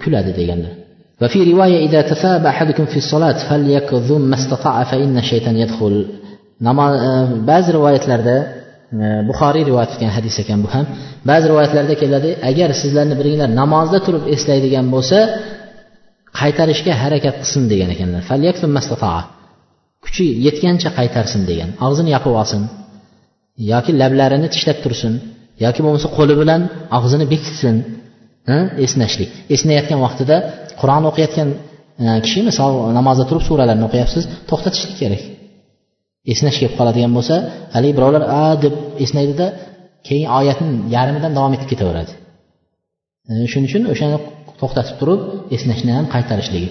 kuladi deganlar وفي رواية إذا تثاب أحدكم في الصلاة فليكظم ما استطاع فإن الشيطان يدخل E, ba'zi rivoyatlarda e, buxoriy rivoyat etgan hadis ekan bu ham. Ba'zi rivoyatlarda keladi agar sizlarni biringlar namozda turib eslaydigan bo'lsa qaytarishga harakat qilsin degan ekanlar. Kuchi yetgancha qaytarsin degan. Og'zini yopib olsin. Yoki lablarini tishlab tursin. Yoki bo'lmasa qo'li bilan og'zini bekitsin. Esnashlik. Esnayotgan vaqtida qur'on o'qiyotgan e, kishi misol namozda turib suralarni o'qiyapsiz. To'xtatishlik kerak. esnash kelib qoladigan bo'lsa haligi birovlar a deb esnaydida keyin oyatni yarmidan davom etib ketaveradi e, shuning uchun o'shani to'xtatib turib esnashni ham qaytarishligi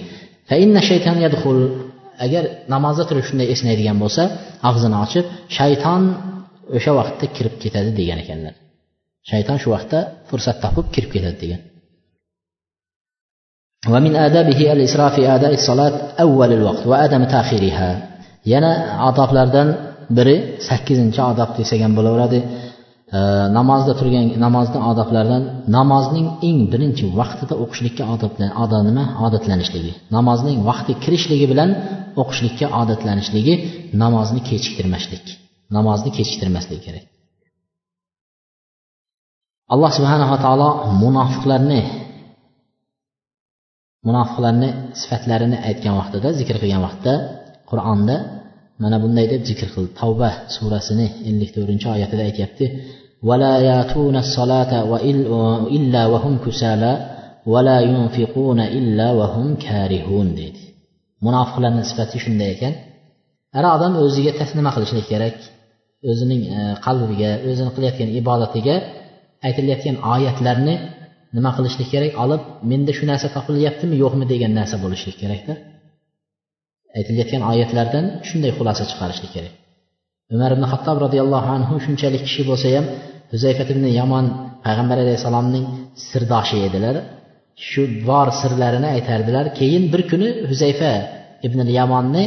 agar namozda turib shunday esnaydigan bo'lsa og'zini ochib shayton o'sha vaqtda kirib ketadi degan ekanlar shayton shu vaqtda fursat topib kirib ketadi degan ومن آدابه الإسراء في أداء الصلاة أول الوقت وعدم تأخيرها Yana odoblardan biri sakkizinchi odob desak ham bo'laveradi namozda turgan namozni odoblaridan namozning eng birinchi vaqtida o'qishlikka odat nima odatlanishligi. Namozning vaqti kirishligi bilan o'qishlikka odatlanishligi namozni kechiktirmaslik namozni kechiktirmaslik kerak. Alloh subhanava taolo munofiqlarni munofiqlarni sifatlarini aytgan vaqtida zikr qilgan vaqtda qur'onda mana bunday deb zikr qildi tavba surasini ellik to'rtinchi oyatida aytyapti ولا ياتون الصلاة إلا وهم كسالى ولا ينفقون إلا وهم كارهون deydi munofiqlarni sifati shunday ekan har odam o'ziga nima qilishlik kerak o'zining e, qalbiga o'zini qilayotgan ibodatiga aytilayotgan oyatlarni nima qilishlik kerak olib menda shu narsa topilyaptimi yo'qmi degan narsa bo'lishlik kerakda Aytilayotgan oyatlardan shunday xulosa chiqarishlik kerak. Umar ibn hattob roziyallohu anhu shunchalik kishi bo'lsa ham huzayfat ibn yomon payg'ambar alayhissalomning sirdoshi edilar. Shu bor sirlarini aytardilar. Keyin bir kuni huzayfa ibn yamonni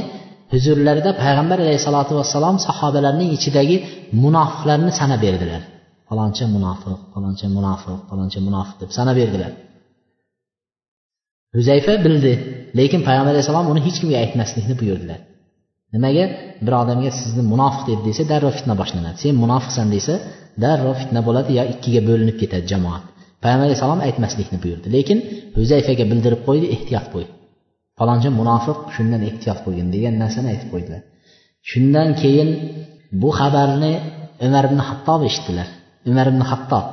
huzurlarida payg'ambar alayhissalotu vassalom sahobalarning ichidagi munofiqlarni sanab berdilar. Faloncha munofiq faloncha munofiq faloncha munofiq deb sanab berdilar. Huzayfa bildi lekin payg'ambar alayhissalom uni hech kimga aytmaslikni buyurdilar. Nimaga? Bir odamga sizni munofiq deb desa darrov fitna boshlanadi. Sen munofiqsan desa darrov fitna bo'ladi yo ikkiga bo'linib ketadi jamoat. Payg'ambar alayhissalom aytmaslikni buyurdi. Lekin huzayfaga bildirib qo'ydi ehtiyot bo'l falonchi munofiq shundan ehtiyot bo'lgin degan narsani aytib qo'ydilar. Shundan keyin bu xabarni umar ibn hattob eshitdilar. Umar ibn hattob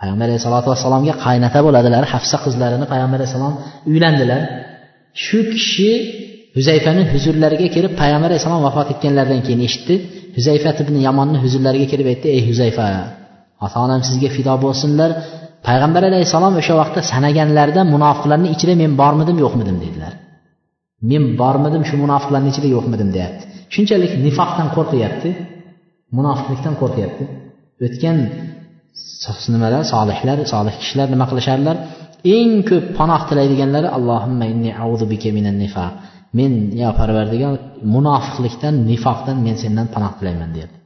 payg'ambar alayhisalotu vassalomga qaynota bo'ladilar hafsa qizlarini payg'ambar alayhissalom uylandilar. Shu kishi huzayfani huzurlariga kelib payg'ambar alayhissalom vafot etganlaridan keyin eshitdi. Huzayfa ibn yamonni huzurlariga kelib aytdi ey huzayfa ota onam sizga fido bo'lsinlar. Payg'ambar alayhissalom o'sha vaqtda sanaganlarida munofiqlarni ichida men bormidim yo'qmidim? dedilar. Men bormidim shu munofiqlarni ichida yo'qmidim deyapti. Shunchalik nifoqdan qo'rqyapti munofiqlikdan qo'rqyapti. O'tgan nimalar? Solihlar solih kishilar nima qilishardilar eng ko'p panoh tilaydiganlari allohimma inni bika minan nifaq. Men yo parvardigor munofiqlikdan nifoqdan men sendan panoh tilayman deyapti.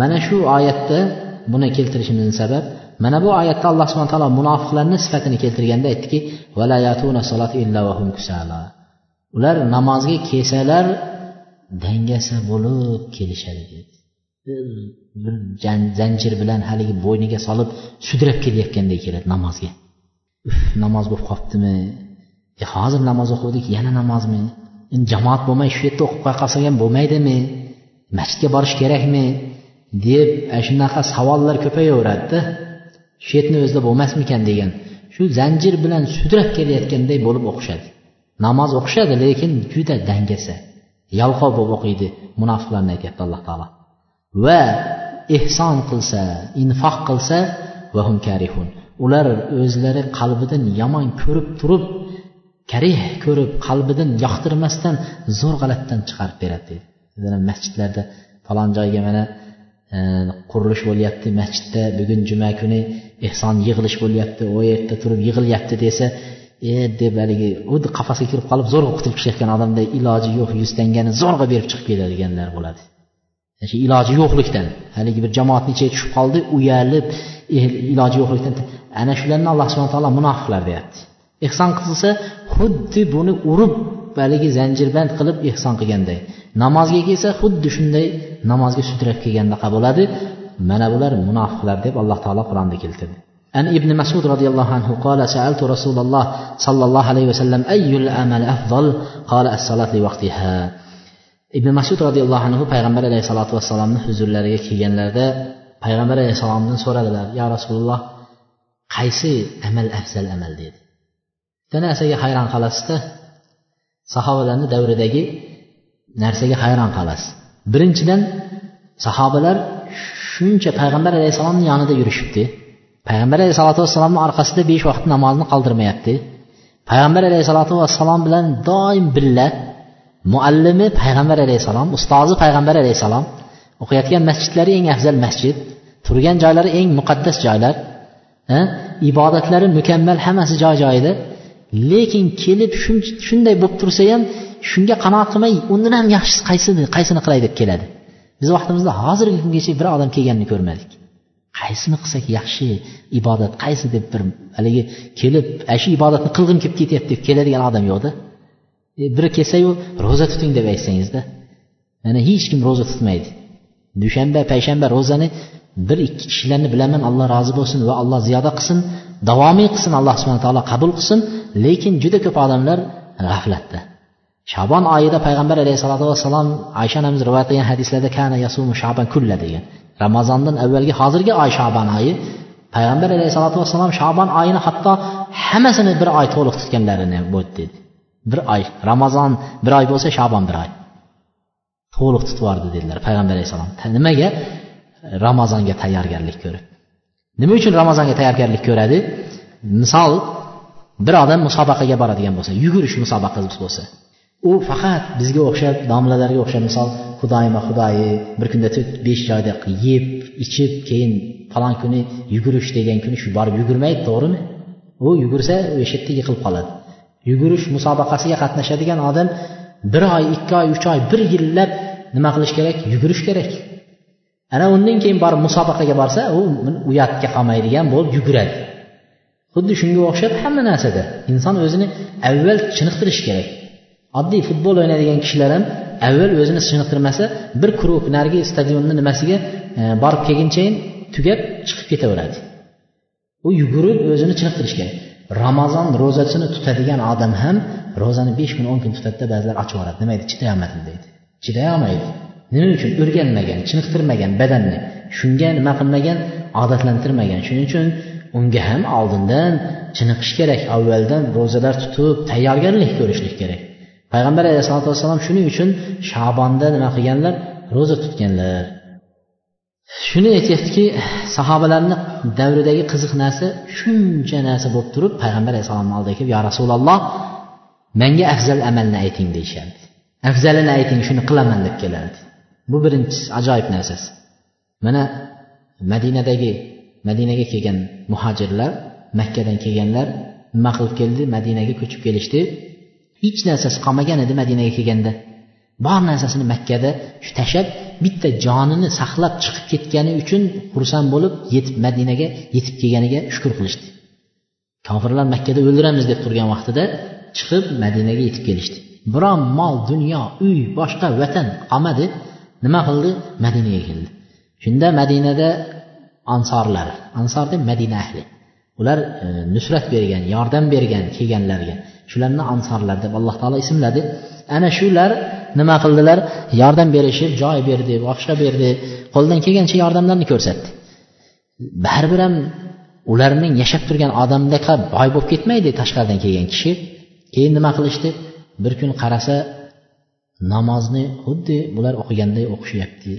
Mana shu oyatda buni keltirishimizning sabab mana bu oyatda alloh subhana taolo munofiqlarni sifatini keltirganda aytdiki ular namozga kelsalar dangasa bo'lib kelishadi dedi zanjir bilan haligi bo'yniga solib sudrab kelayotganday keladi namozga. Uf namoz bo'lib qolibdimi? E hozir namoz o'qidik yana namozmi? Endi jamoat bo'lmay shu yerda o'qib qo'ya qolsak ham bo'lmaydimi? Masjidga borish kerakmi? Deb e, shunaqa savollar ko'payaveradida. Shu yerni o'zida bo'lmasmikan degan. Shu zanjir bilan sudrab kelayotganday bo'lib o'qishadi. Namoz o'qishadi lekin juda dangasa. Yalqov bo'lib o'qiydi munofiqlarni aytyapti alloh taolo. Va ehson qilsa infoq qilsa vahum karihun. Ular o'zlari qalbidan yomon ko'rib turib karih ko'rib qalbidan yoqtirmasdan zo'r g'alatdan chiqarib beradi. Deydi masjidlarda falon joyga mana e, qurilish bo'lyapti masjidda bugun juma kuni ehson yig'ilish bo'lyapti u yerda turib yig'ilyapti desa e deb haligi xuddi qafasga kirib qolib zo'rg'a qutulib chiqayotgan odamday iloji yo'q yuz tangani zo'rg'a berib chiqib ketadiganlar bo'ladi. shu iloji yo'qlikdan haligi bir jamoatni ichiga tushib qoldi uyalib iloji yo'qlikdan ana shularni alloh subhana taolo munofiqlar deyapti ehson qilsa xuddi buni urib haligi zanjirband qilib ehson qilganday namozga kelsa xuddi shunday namozga sudrab kelgandaqa bo'ladi mana bular munofiqlar deb alloh taolo qur'onda keltirdi عن ابن مسعود رضي الله عنه قال سألت رسول الله صلى الله عليه وسلم أي الأمل أفضل قال الصلاة لوقتها ibn masud roziyallohu anhu payg'ambar alayhissalotu vassalomni huzurlariga kelganlarida payg'ambar alayhissalomdan so'radilar yo rasululloh qaysi amal afzal amal? dedi. Bitta narsaga hayron qolasizda sahobalarni davridagi narsaga hayron qolasiz. Birinchidan sahobalar shuncha payg'ambar alayhissalomni yonida yurishibdi. Payg'ambar alayhisalotu vassalomni orqasida besh vaqt namozni qoldirmayapti. Payg'ambar alayhissalotu vassalom bilan doim birga muallimi payg'ambar alayhissalom ustozi payg'ambar alayhissalom o'qiyotgan masjidlari eng afzal masjid turgan joylari eng muqaddas joylar ibodatlari mukammal hammasi joy joyida. Lekin kelib shunday bo'lib tursa ham shunga qanoat qilmay undan ham yaxshisi qaysini qaysini qilay deb keladi. Biz vaqtimizda hozirgi kungacha bir odam kelganini ko'rmadik. Qaysini qilsak yaxshi ibodat qaysi deb bir haligi kelib ana shu ibodatni qilg'im kelib ketyapti deb keladigan odam yo'qda. E, biri kelsayu ro'za tuting deb aytsangizda. Mana hech kim ro'za tutmaydi. Dushanba payshanba ro'zani bir ikki kishilarni bilaman alloh rozi bo'lsin va alloh ziyoda qilsin davomiy qilsin alloh subhana taolo qabul qilsin. Lekin juda ko'p odamlar g'aflatda. Shabon oyida payg'ambar alayhissalotu vassalom oysha onamiz rivoyat qilgan hadislarda kana yasumu shaban kulla degan. Ramazondan avvalgi hozirgi oy shabon oyi payg'ambar alayhissalotu vassalom shabon oyini hatto hammasini bir oy to'liq tutganlarini bo'ldi dedi. Bir oy ramazon bir oy bo'lsa shabon bir oy to'liq tutib yubordi dedilar payg'ambar alayhissalom. Nimaga? Ramazonga tayyorgarlik ko'rib. Nima uchun ramazonga tayyorgarlik ko'radi? Misol bir odam musobaqaga boradigan bo'lsa yugurish musobaqasi bo'lsa u faqat bizga o'xshab domlalarga o'xshab misol xudoyima xudoyi bir kunda to'rt besh joyda yeb ichib keyin falon kuni yugurish degan kuni shu borib yugurmaydi to'g'rimi? U yugursa o'sha yerda yiqilib qoladi. Yugurish musobaqasiga qatnashadigan odam bir oy ikki oy uch oy bir yillab nima qilish kerak? Yugurish kerak. Ana undan keyin borib musobaqaga borsa u uyatga qolmaydigan bo'lib yuguradi. Xuddi shunga o'xshab hamma narsada inson o'zini avval chiniqtirishi kerak. Oddiy futbol o'ynaydigan kishilar ham avval o'zini chiniqtirmasa bir krug narigi stadionni nimasiga e, borib kelgunchayin tugab chiqib ketaveradi. U yugurib o'zini chiniqtirishi kerak. Ramazon ro'zasini tutadigan odam ham ro'zani besh kun o'n kun tutadida ba'zilar ochib yuboradi nima deydi chidayolmadim deydi. Chidayolmaydi. Nima uchun? O'rganmagan chiniqtirmagan badanni shunga nima qilmagan? Odatlantirmagan. Shuning uchun unga ham oldindan chiniqish kerak avvaldan ro'zalar tutib tayyorgarlik ko'rishlik kerak. Payg'ambar alayhisalotu vassalom shuning uchun shabonda nima qilganlar? Ro'za tutganlar. Shuni aytyaptiki sahobalarni davridagi qiziq narsa shuncha narsa bo'lib turib payg'ambar alayhissalomni oldiga kelib yo rasululloh menga afzal amalni ayting deyishardi. Afzalini ayting shuni qilaman deb kelardi. Bu birinchisi ajoyib narsasi. Mana madinadagi madinaga kelgan muhojirlar makkadan kelganlar nima qilib keldi? Madinaga ko'chib kelishdi. Hech narsasi qolmagan edi madinaga kelganda. Bor narsasini makkada shu tashlab bitta jonini saqlab chiqib ketgani uchun xursand bo'lib yetib madinaga yetib kelganiga shukur qilishdi. Kofirlar makkada o'ldiramiz deb turgan vaqtida chiqib madinaga yetib kelishdi. Biron mol dunyo uy boshqa vatan qolmadi. Nima qildi? Madinaga keldi. Shunda madinada ansorlar ansor deb madina ahli. Ular e, nusrat bergan yordam bergan kelganlarga shularni ansorlar deb alloh taolo ismladi. Ana shular nima qildilar? Yordam berishib joy berdi boshqa berdi. Qo'ldan kelgancha yordamlarni ko'rsatdi. Baribir ham ularning yashab turgan odamdaqa boy bo'lib ketmaydi tashqaridan kelgan kishi. Keyin nima qilishdi? Bir kun qarasa namozni xuddi bular o'qiganday o'qishyapti.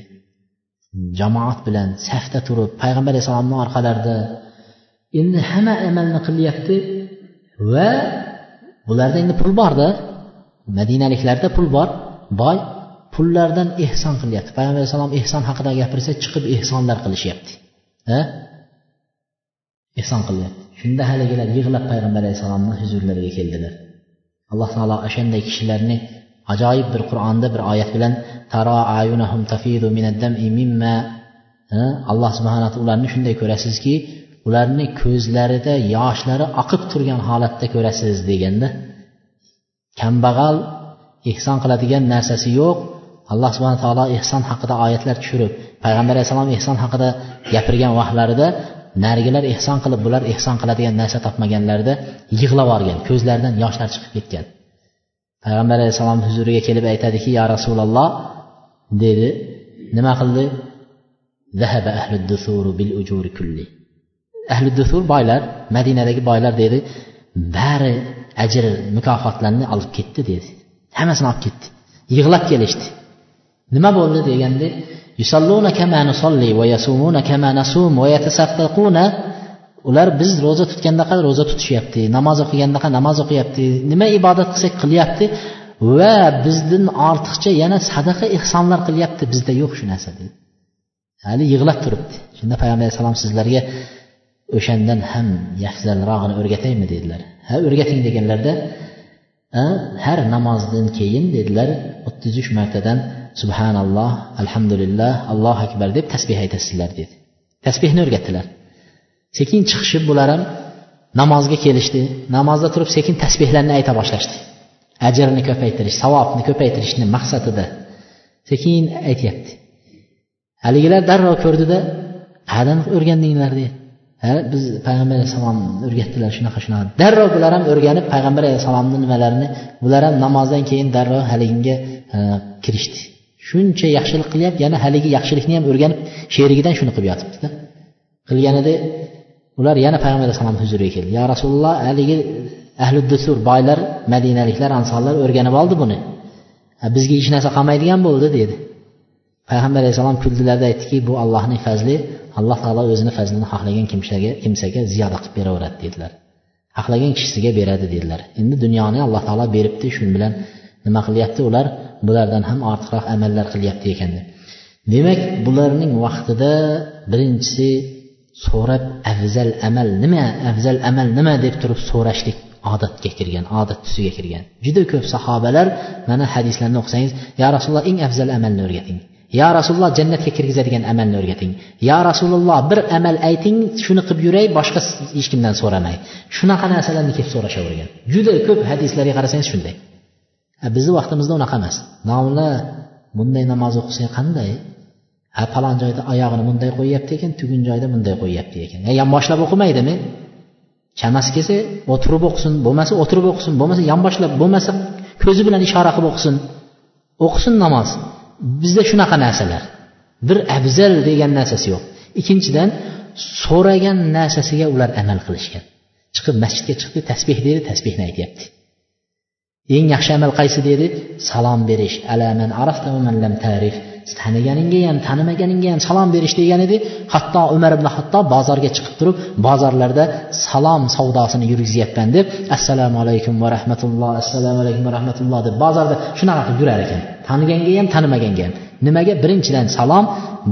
Jamoat bilan safda turib payg'ambar alayhissalomni orqalarida. Endi hamma amalni qilyapti va bularda endi pul borda. Madinaliklarda pul bor. Boy pullardan ehson qilyapti. Payg'ambar alayhissalom ehson haqida gapirsa chiqib ehsonlar qilishyapti. Ha? Ehson qilyapti. Shunda haligilar yig'lab payg'ambar alayhissalomni huzurlariga keldilar. Alloh taolo o'shanday kishilarni ajoyib bir qur'onda bir oyat bilan taro ayunahum tafidu mimma alloh subhana ularni shunday ko'rasizki ularni ko'zlarida yoshlari oqib turgan holatda ko'rasiz deganda kambag'al ehson qiladigan narsasi yo'q. Alloh subhana taolo ehson haqida oyatlar tushirib payg'ambar alayhissalom ehson haqida gapirgan vaqtlarida narigilar ehson qilib bular ehson qiladigan narsa topmaganlarida yig'lab yuborgan ko'zlaridan yoshlar chiqib ketgan. Payg'ambar alayhissalom huzuriga kelib aytadiki ya rasululloh dedi. Nima qildi? Zahaba ahli dusur boylar madinadagi boylar dedi bari ajr mukofotlarni olib ketdi dedi. Hammasini olib ketdi. Yig'lab kelishdi. Nima bo'ldi deganda ular biz ro'za tutgandaqa ro'za tutishyapti namoz o'qigandaqa namoz o'qiyapti nima ibodat qilsak qilyapti va bizdan ortiqcha yana sadaqa ehsonlar qilyapti bizda yo'q shu narsa dedi. Hali yig'lab turibdi. Shunda payg'ambar alayhissalom sizlarga o'shandan ham afzalrog'ini o'rgataymi dedilar. Ha o'rgating deganlarda har namozdan keyin dedilar. O'ttiz uch martadan subhanalloh alhamdulillah allohu akbar deb tasbeh aytasizlar dedi tasbehni o'rgatdilar. Sekin chiqishib bular ham namozga kelishdi namozda turib sekin tasbehlarni ayta boshlashdi ajrni ko'paytirish savobni ko'paytirishni maqsadida sekin aytyapti haligilar darrov ko'rdida qadan o'rgandinglar deydi ha biz payg'ambar alayhissalom o'rgatdilar shunaqa shunaqa. Darrov bular ham o'rganib payg'ambar alayhissalomni nimalarini bular ham namozdan keyin darrov haligiga e, kirishdi. Shuncha yaxshilik qilyapti yana haligi yaxshilikni ham o'rganib sherigidan shuni qilib yotibdida. Qilganida ular yana payg'ambar alayhissalomni huzuriga keldi. Yo rasululloh haligi ahli dusur boylar madinaliklar ansorlar o'rganib oldi buni. Bizga hech narsa qolmaydigan bo'ldi dedi. Payg'ambar alayhissalom kuldilarda aytdiki bu allohning fazli alloh taolo o'zini fazlini xohlagan kimsaga kimsaga ziyoda qilib beraveradi dedilar. Xohlagan kishisiga beradi dedilar. Endi dunyoni alloh taolo beribdi shu bilan nima qilyapti? Ular bulardan ham ortiqroq amallar qilyapti ekan deb. Demak bularning vaqtida birinchisi so'rab afzal amal nima afzal amal nima deb turib so'rashlik odatga kirgan odat tusiga kirgan. Juda ko'p sahobalar mana hadislarni o'qisangiz yo rasululloh eng afzal amalni o'rgating. Yo rasululloh jannatga kirgizadigan amalni o'rgating. Yo rasululloh bir amal ayting shuni qilib yuray boshqa hech kimdan so'ramay. Shunaqa narsalarni kelib so'rashavergan. Juda ko'p hadislarga qarasangiz shunday. Bizni vaqtimizda unaqa emas. Domla bunday namoz o'qisang qanday? Ha falon joyda oyog'ini bunday qo'yyapti ekan tugun joyda bunday qo'yyapti ekan. Yonboshlab o'qimaydimi? Chamasi kelsa o'tirib o'qisin bo'lmasa o'tirib o'qisin bo'lmasa yonboshlab bo'lmasa ko'zi bilan ishora qilib o'qisin. O'qisin namoz. Bizda shunaqa narsalar. Bir afzal degan narsasi yo'q. İkkinchidan so'ragan narsasiga ular amal qilishgan. Chiqib masjidga chiqdi tasbeh dedi tasbehni aytyapti. Eng yaxshi amal qaysi dedi? Salom berish. Alaman lam tarif taniganingga ham tanimaganingga ham salom berish degan edi. Hatto umar ibn hattob bozorga chiqib turib bozorlarda salom savdosini yurgizyapman deb assalomu alaykum va rahmatulloh assalomu alaykum va rahmatulloh deb bozorda shunaqa qilib yurar ekan. Taniganga ham tanimaganga ham. Nimaga? Birinchidan salom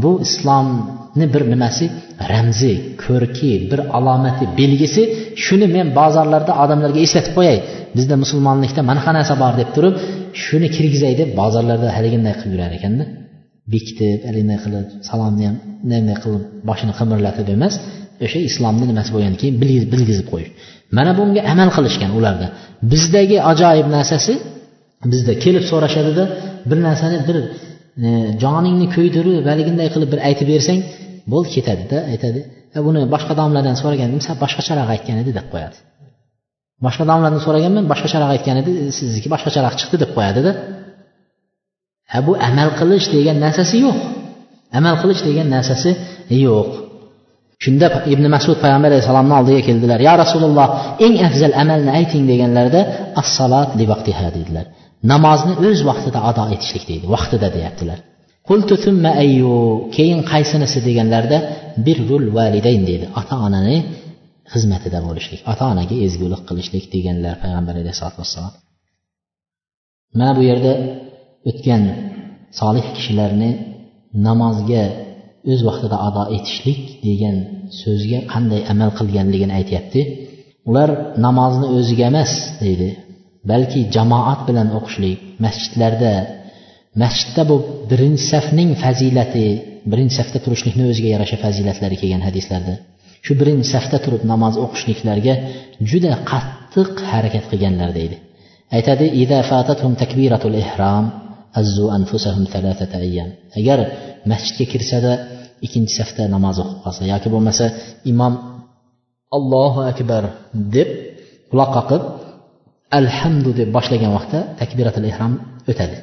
bu islomni bir nimasi? Ramzi ko'rki bir alomati belgisi. Shuni men bozorlarda odamlarga eslatib qo'yay. Bizda musulmonlikda manaqa narsa bor deb turib shuni kirgizay deb bozorlarda haliginday qilib yurar ekanda. Bekitib haligi qilib salomni ham bunday qilib boshini qimirlatib emas o'sha islomni nimasi bo'lgandan keyin bilgizib qo'yish. Mana bunga amal qilishgan ularda. Bizdagi ajoyib narsasi bizda kelib so'rashadida bir narsani bir e, joningni kuydirib haliginday qilib bir aytib bersang bo'ldi ketadida aytadi. E, buni boshqa domladan so'ragandim san boshqacharoq aytgan edi deb qo'yadi. Boshqa domladan so'raganman boshqacharoq aytgan edi sizniki boshqacharoq chiqdi deb qo'yadida ha bu amal qilish degan narsasi yo'q. Amal qilish degan narsasi yo'q. Shunda ibn masud payg'ambar alayhissalomni oldiga keldilar. Yo rasululloh eng afzal amalni ayting deganlarida assalot li vaqtiha dedilar. Namozni o'z vaqtida ado etishlik deydi. Vaqtida deyaptilar. Ayyu keyin qaysinisi deganlarida birrul validayn deydi. Ota onani xizmatida bo'lishlik ota onaga ezgulik qilishlik deganlar payg'ambar alayhisalotu vassalom. Mana bu yerda o'tgan solih kishilarni namozga o'z vaqtida ado etishlik degan so'zga qanday amal qilganligini aytyapti. Ular namozni o'ziga emas deydi balki jamoat bilan o'qishlik masjidlarda masjidda bu birinchi safning fazilati birinchi safda turishlikni o'ziga yarasha fazilatlari kelgan hadislarda. Shu birinchi safda turib namoz o'qishliklarga juda qattiq harakat qilganlar deydi. Aytadi ihrom azzu anfusahum ayyam agar masjidga kirsada ikkinchi safda namoz o'qib qolsa yoki bo'lmasa imom allohu akbar deb quloq qoqib alhamdu deb boshlagan vaqtda takbiratul ihrom o'tadi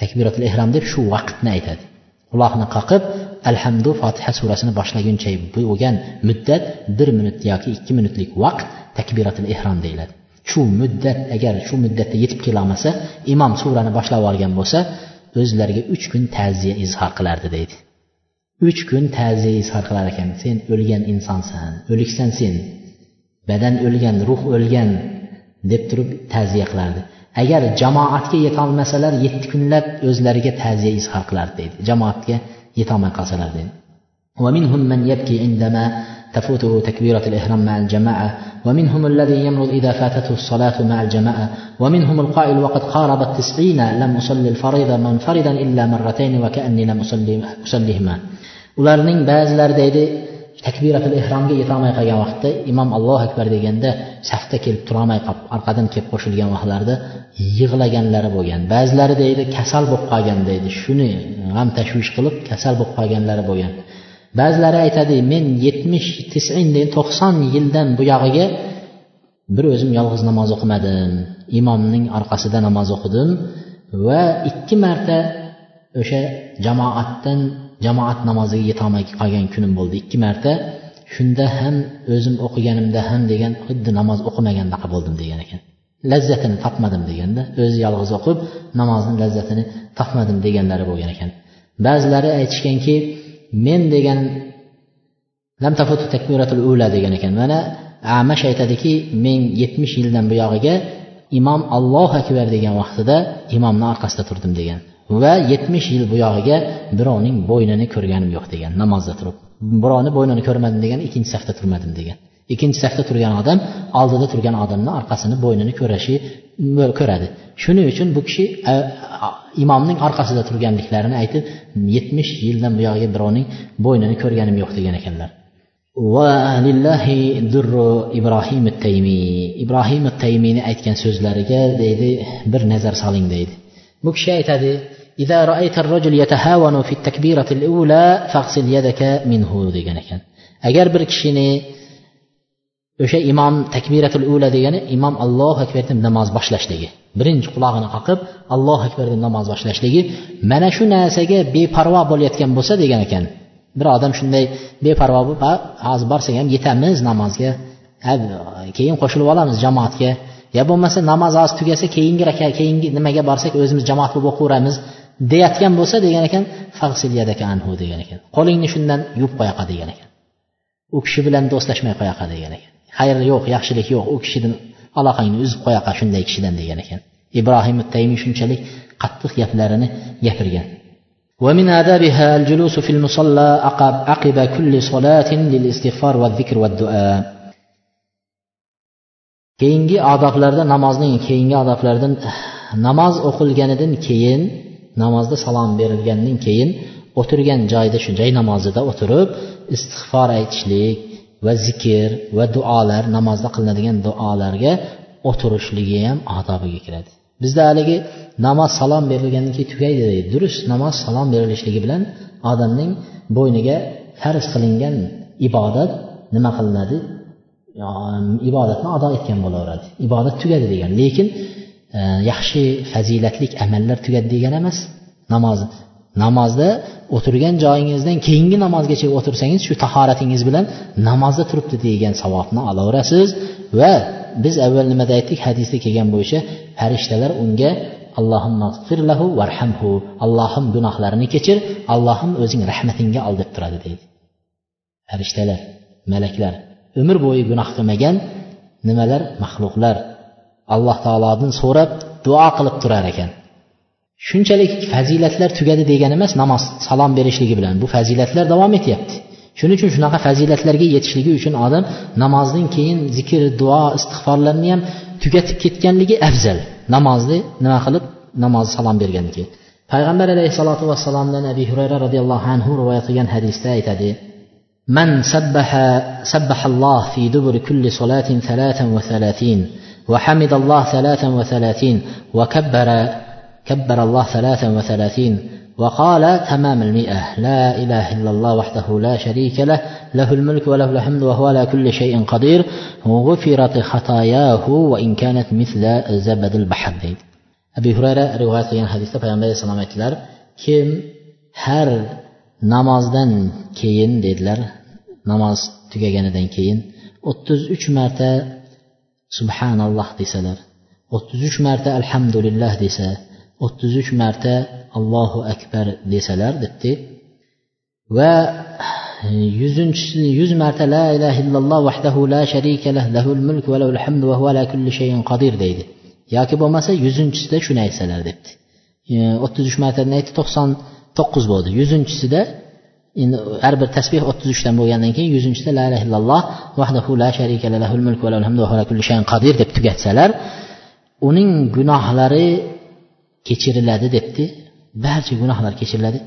takbiratul ihrom deb shu vaqtni aytadi quloqni qoqib alhamdu fotiha surasini boshlaguncha bo'lgan muddat bir minut yoki ikki minutlik vaqt takbiratul ihrom deyiladi shu muddat agar shu muddatda yetib kelolmasa imom surani boshlab yuborgan bo'lsa o'zlariga uch kun ta'ziya izhor qilardi deydi. Uch kun ta'ziya izhor qilar ekan. Sen o'lgan insonsan o'liksan sen. Badan o'lgan ruh o'lgan deb turib ta'ziya qilardi. Agar jamoatga yetolmasalar yetti kunlab o'zlariga ta'ziya izhor qilardi deydi. Jamoatga yetolmay qolsalar deydi. ومنهم من يبكي عندما تفوته تكبيرة الإحرام مع الجماعة ومنهم الذي يمرض إذا فاتته الصلاة مع الجماعة ومنهم القائل وقد قارب التسعين لم أصلي الفريضة منفردا إلا مرتين وكأني لم أصلي أصليهما ularning ba'zilari deydi takbiratul ehromga yetolmay qolgan vaqtda imom allohu akbar deganda safda kelib turolmay qolib orqadan kelib qo'shilgan vaqtlarida yig'laganlari bo'lgan ba'zilari deydi kasal bo'lib qolgan deydi shuni g'am tashvish qilib kasal bo'lib qolganlari bo'lgan Ba'zilari aytadi men yetmish tisin to'qson yildan buyog'iga bir o'zim yolg'iz namoz o'qimadim. Imomning orqasida namoz o'qidim va ikki marta o'sha jamoatdan jamoat namoziga yetolmay qolgan kunim bo'ldi. Ikki marta shunda ham o'zim o'qiganimda ham degan xuddi namoz o'qimagandaqa bo'ldim degan ekan. Lazzatini topmadim deganda o'zi yolg'iz o'qib namozni lazzatini topmadim deganlari bo'lgan ekan. Ba'zilari aytishganki men degan lam tafutu takbiratul ula degan ekan. Mana amash aytadiki men yetmish yildan buyog'iga imom allohu akbar degan vaqtida imomni orqasida turdim degan va yetmish yil buyog'iga birovning bo'ynini ko'rganim yo'q degan namozda turib birovni bo'ynini ko'rmadim degan ikkinchi safda turmadim degan. ikkinchi safda turgan odam oldida turgan odamni orqasini bo'ynini ko'rashi ko'radi shuning uchun bu kishi imomning orqasida turganliklarini aytib yetmish yildan buyog'iga birovning bo'ynini ko'rganim yo'q degan ekanlar lillahi durru ibrohim taymiy ibrohim taymiyni aytgan so'zlariga deydi bir nazar soling deydi bu kishi aytadi إذا رأيت الرجل يتهاون في التكبيرة الأولى فاغسل يدك منه degan ekan agar bir kishini o'sha imom takbiratul ula degani imom allohu akbar deb namoz boshlashligi birinchi qulog'ini qoqib allohu akbar deb namoz boshlashligi mana shu narsaga beparvo bo'layotgan bo'lsa degan ekan. Bir odam shunday beparvo bo'lib hozir borsak ham yetamiz namozga. Keyin qo'shilib olamiz jamoatga. Yo bo'lmasa namoz hozir tugasa keyingi raka keyingi nimaga borsak o'zimiz jamoat bo'lib o'qiveramiz deyotgan bo'lsa degan ekan anhu degan ekan. Qo'lingni shundan yuvib qo'yaqa degan ekan. U kishi bilan do'stlashmay qo'yaqa degan ekan. xayr yo'q yaxshilik yo'q u kishidan aloqangni uzib qo'yaqa shunday kishidan degan ekan ibrohim taymiy shunchalik qattiq gaplarini gapirgan ومن آدابها الجلوس في المصلى عقب كل صلاة للاستغفار والذكر والدعاء keyingi odoblarda namozning keyingi odoblaridan namoz o'qilganidan keyin namozda salom berilgandan keyin o'tirgan joyda shu joy namozida o'tirib istig'for aytishlik va zikr va duolar namozda qilinadigan duolarga o'tirishligi ham odobiga kiradi. Bizda haligi namoz salom berilgandan keyin tugaydi deydi. Durust namoz salom berilishligi bilan odamning bo'yniga farz qilingan ibodat nima qilinadi? Ibodatni ado etgan bo'laveradi. Ibodat tugadi degan. Lekin e, yaxshi fazilatlik amallar tugadi degani emas. Namoz namozda o'tirgan joyingizdan keyingi namozgacha o'tirsangiz shu tahoratingiz bilan namozda turibdi degan savobni olaverasiz va biz avval nimada aytdik? Hadisda kelgan bo'yicha farishtalar unga allohimmaghfirlahu varhamhu allohim gunohlarini kechir allohim o'zing rahmatingga ol deb turadi deydi. Farishtalar malaklar umr bo'yi gunoh qilmagan nimalar? Maxluqlar. Alloh taolodan so'rab duo qilib turar ekan. shunchalik fazilatlar tugadi degani emas namoz salom berishligi bilan bu fazilatlar davom etyapti shuning uchun shunaqa fazilatlarga yetishligi uchun odam namozdan keyin zikr duo istig'forlarni ham tugatib ketganligi afzal namozni nima qilib namoz salom bergandan keyin payg'ambar alayhissalotu vassalomdan abi hurayra roziyallohu anhu rivoyat qilgan hadisda aytadi من سبح سبح الله في دبر كل صلاة ثلاثا وثلاثين وحمد الله ثلاثا وثلاثين وكبر كبر الله ثلاثا وثلاثين وقال تمام المئة. لا إله إلا الله وحده لا شريك له له الملك وله الحمد وهو على كل شيء قدير. وغفرت خطاياه وإن كانت مثل زبد البحر. أبي هريرة رواية صيان حديثة في أمبالي السلام كم؟ هر نمازدن كيين ديدلر. نماز تجاجندن كيين 33 مرتا سبحان الله ديسالر 33 مرتا الحمد لله ديسالر o'ttiz uch marta allohu akbar desalar debdi. Va yuzinchisi yuz marta la ilaha illalloh vahdahu la sharika lah lahul mulk va lahul hamd va huva ala kulli shayin qodir deydi. Yoki bo'lmasa yuzinchisida shuni aytsalar debdi. O'ttiz uch martadan aytdi to'qson to'qqiz bo'ldi. Yuzinchisida endi har bir tasbeh o'ttiz uchdan bo'lgandan keyin yuzinchisida la ilaha illalloh vahdahu la sharika lahul mulk va lahul hamd va huva ala kulli shayin qodir deb tugatsalar uning gunohlari kechiriladi debdi. Barcha gunohlar kechiriladi.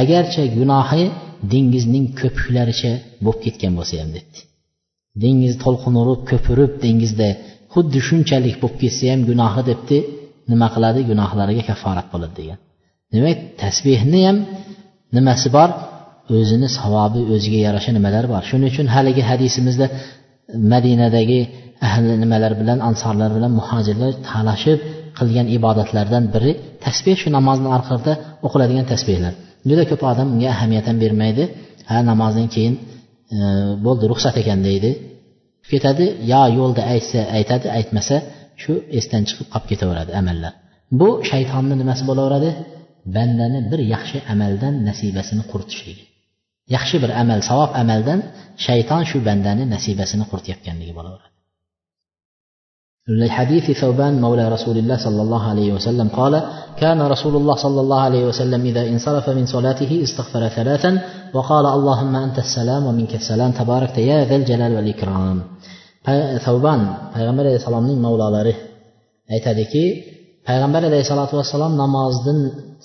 Agarcha gunohi dengizning ko'piklaricha bo'lib ketgan bo'lsa ham debdi. Dengiz to'lqin urib ko'pirib dengizda xuddi shunchalik bo'lib ketsa ham gunohi debdi. Nima qiladi? Gunohlariga kafforat bo'ladi degan. Demak tasbehni ham nimasi bor? O'zini savobi o'ziga yarasha nimalar bor? Shuning uchun haligi hadisimizda madinadagi ahli nimalar bilan ansorlar bilan muhojirlar talashib qilgan ibodatlardan biri tasbeh shu namozni orqasida o'qiladigan tasbehlar juda ko'p odam unga ahamiyat ham bermaydi. Ha namozdan keyin e, bo'ldi ruxsat ekan deydi. Ketadi yo yo'lda aytsa aytadi aytmasa shu esdan chiqib qolib ketaveradi amallar. Bu shaytonni nimasi bo'laveradi? Bandani bir yaxshi amaldan nasibasini quritishligi yaxshi bir amal savob amaldan shayton shu bandani nasibasini quritayotganligi bo'laveradi. لحديث ثوبان مولى رسول الله صلى الله عليه وسلم. قال كان رسول الله صلى الله عليه وسلم إذا انصرف من صلاته استغفر ثلاثا وقال اللهم أنت السلام ومنك السلام تبارك يا ذا الجلال والإكرام. ثوبان payg'ambar alayhissalomning mavlolari aytadiki payg'ambar alayhissalotu vassalom namozdan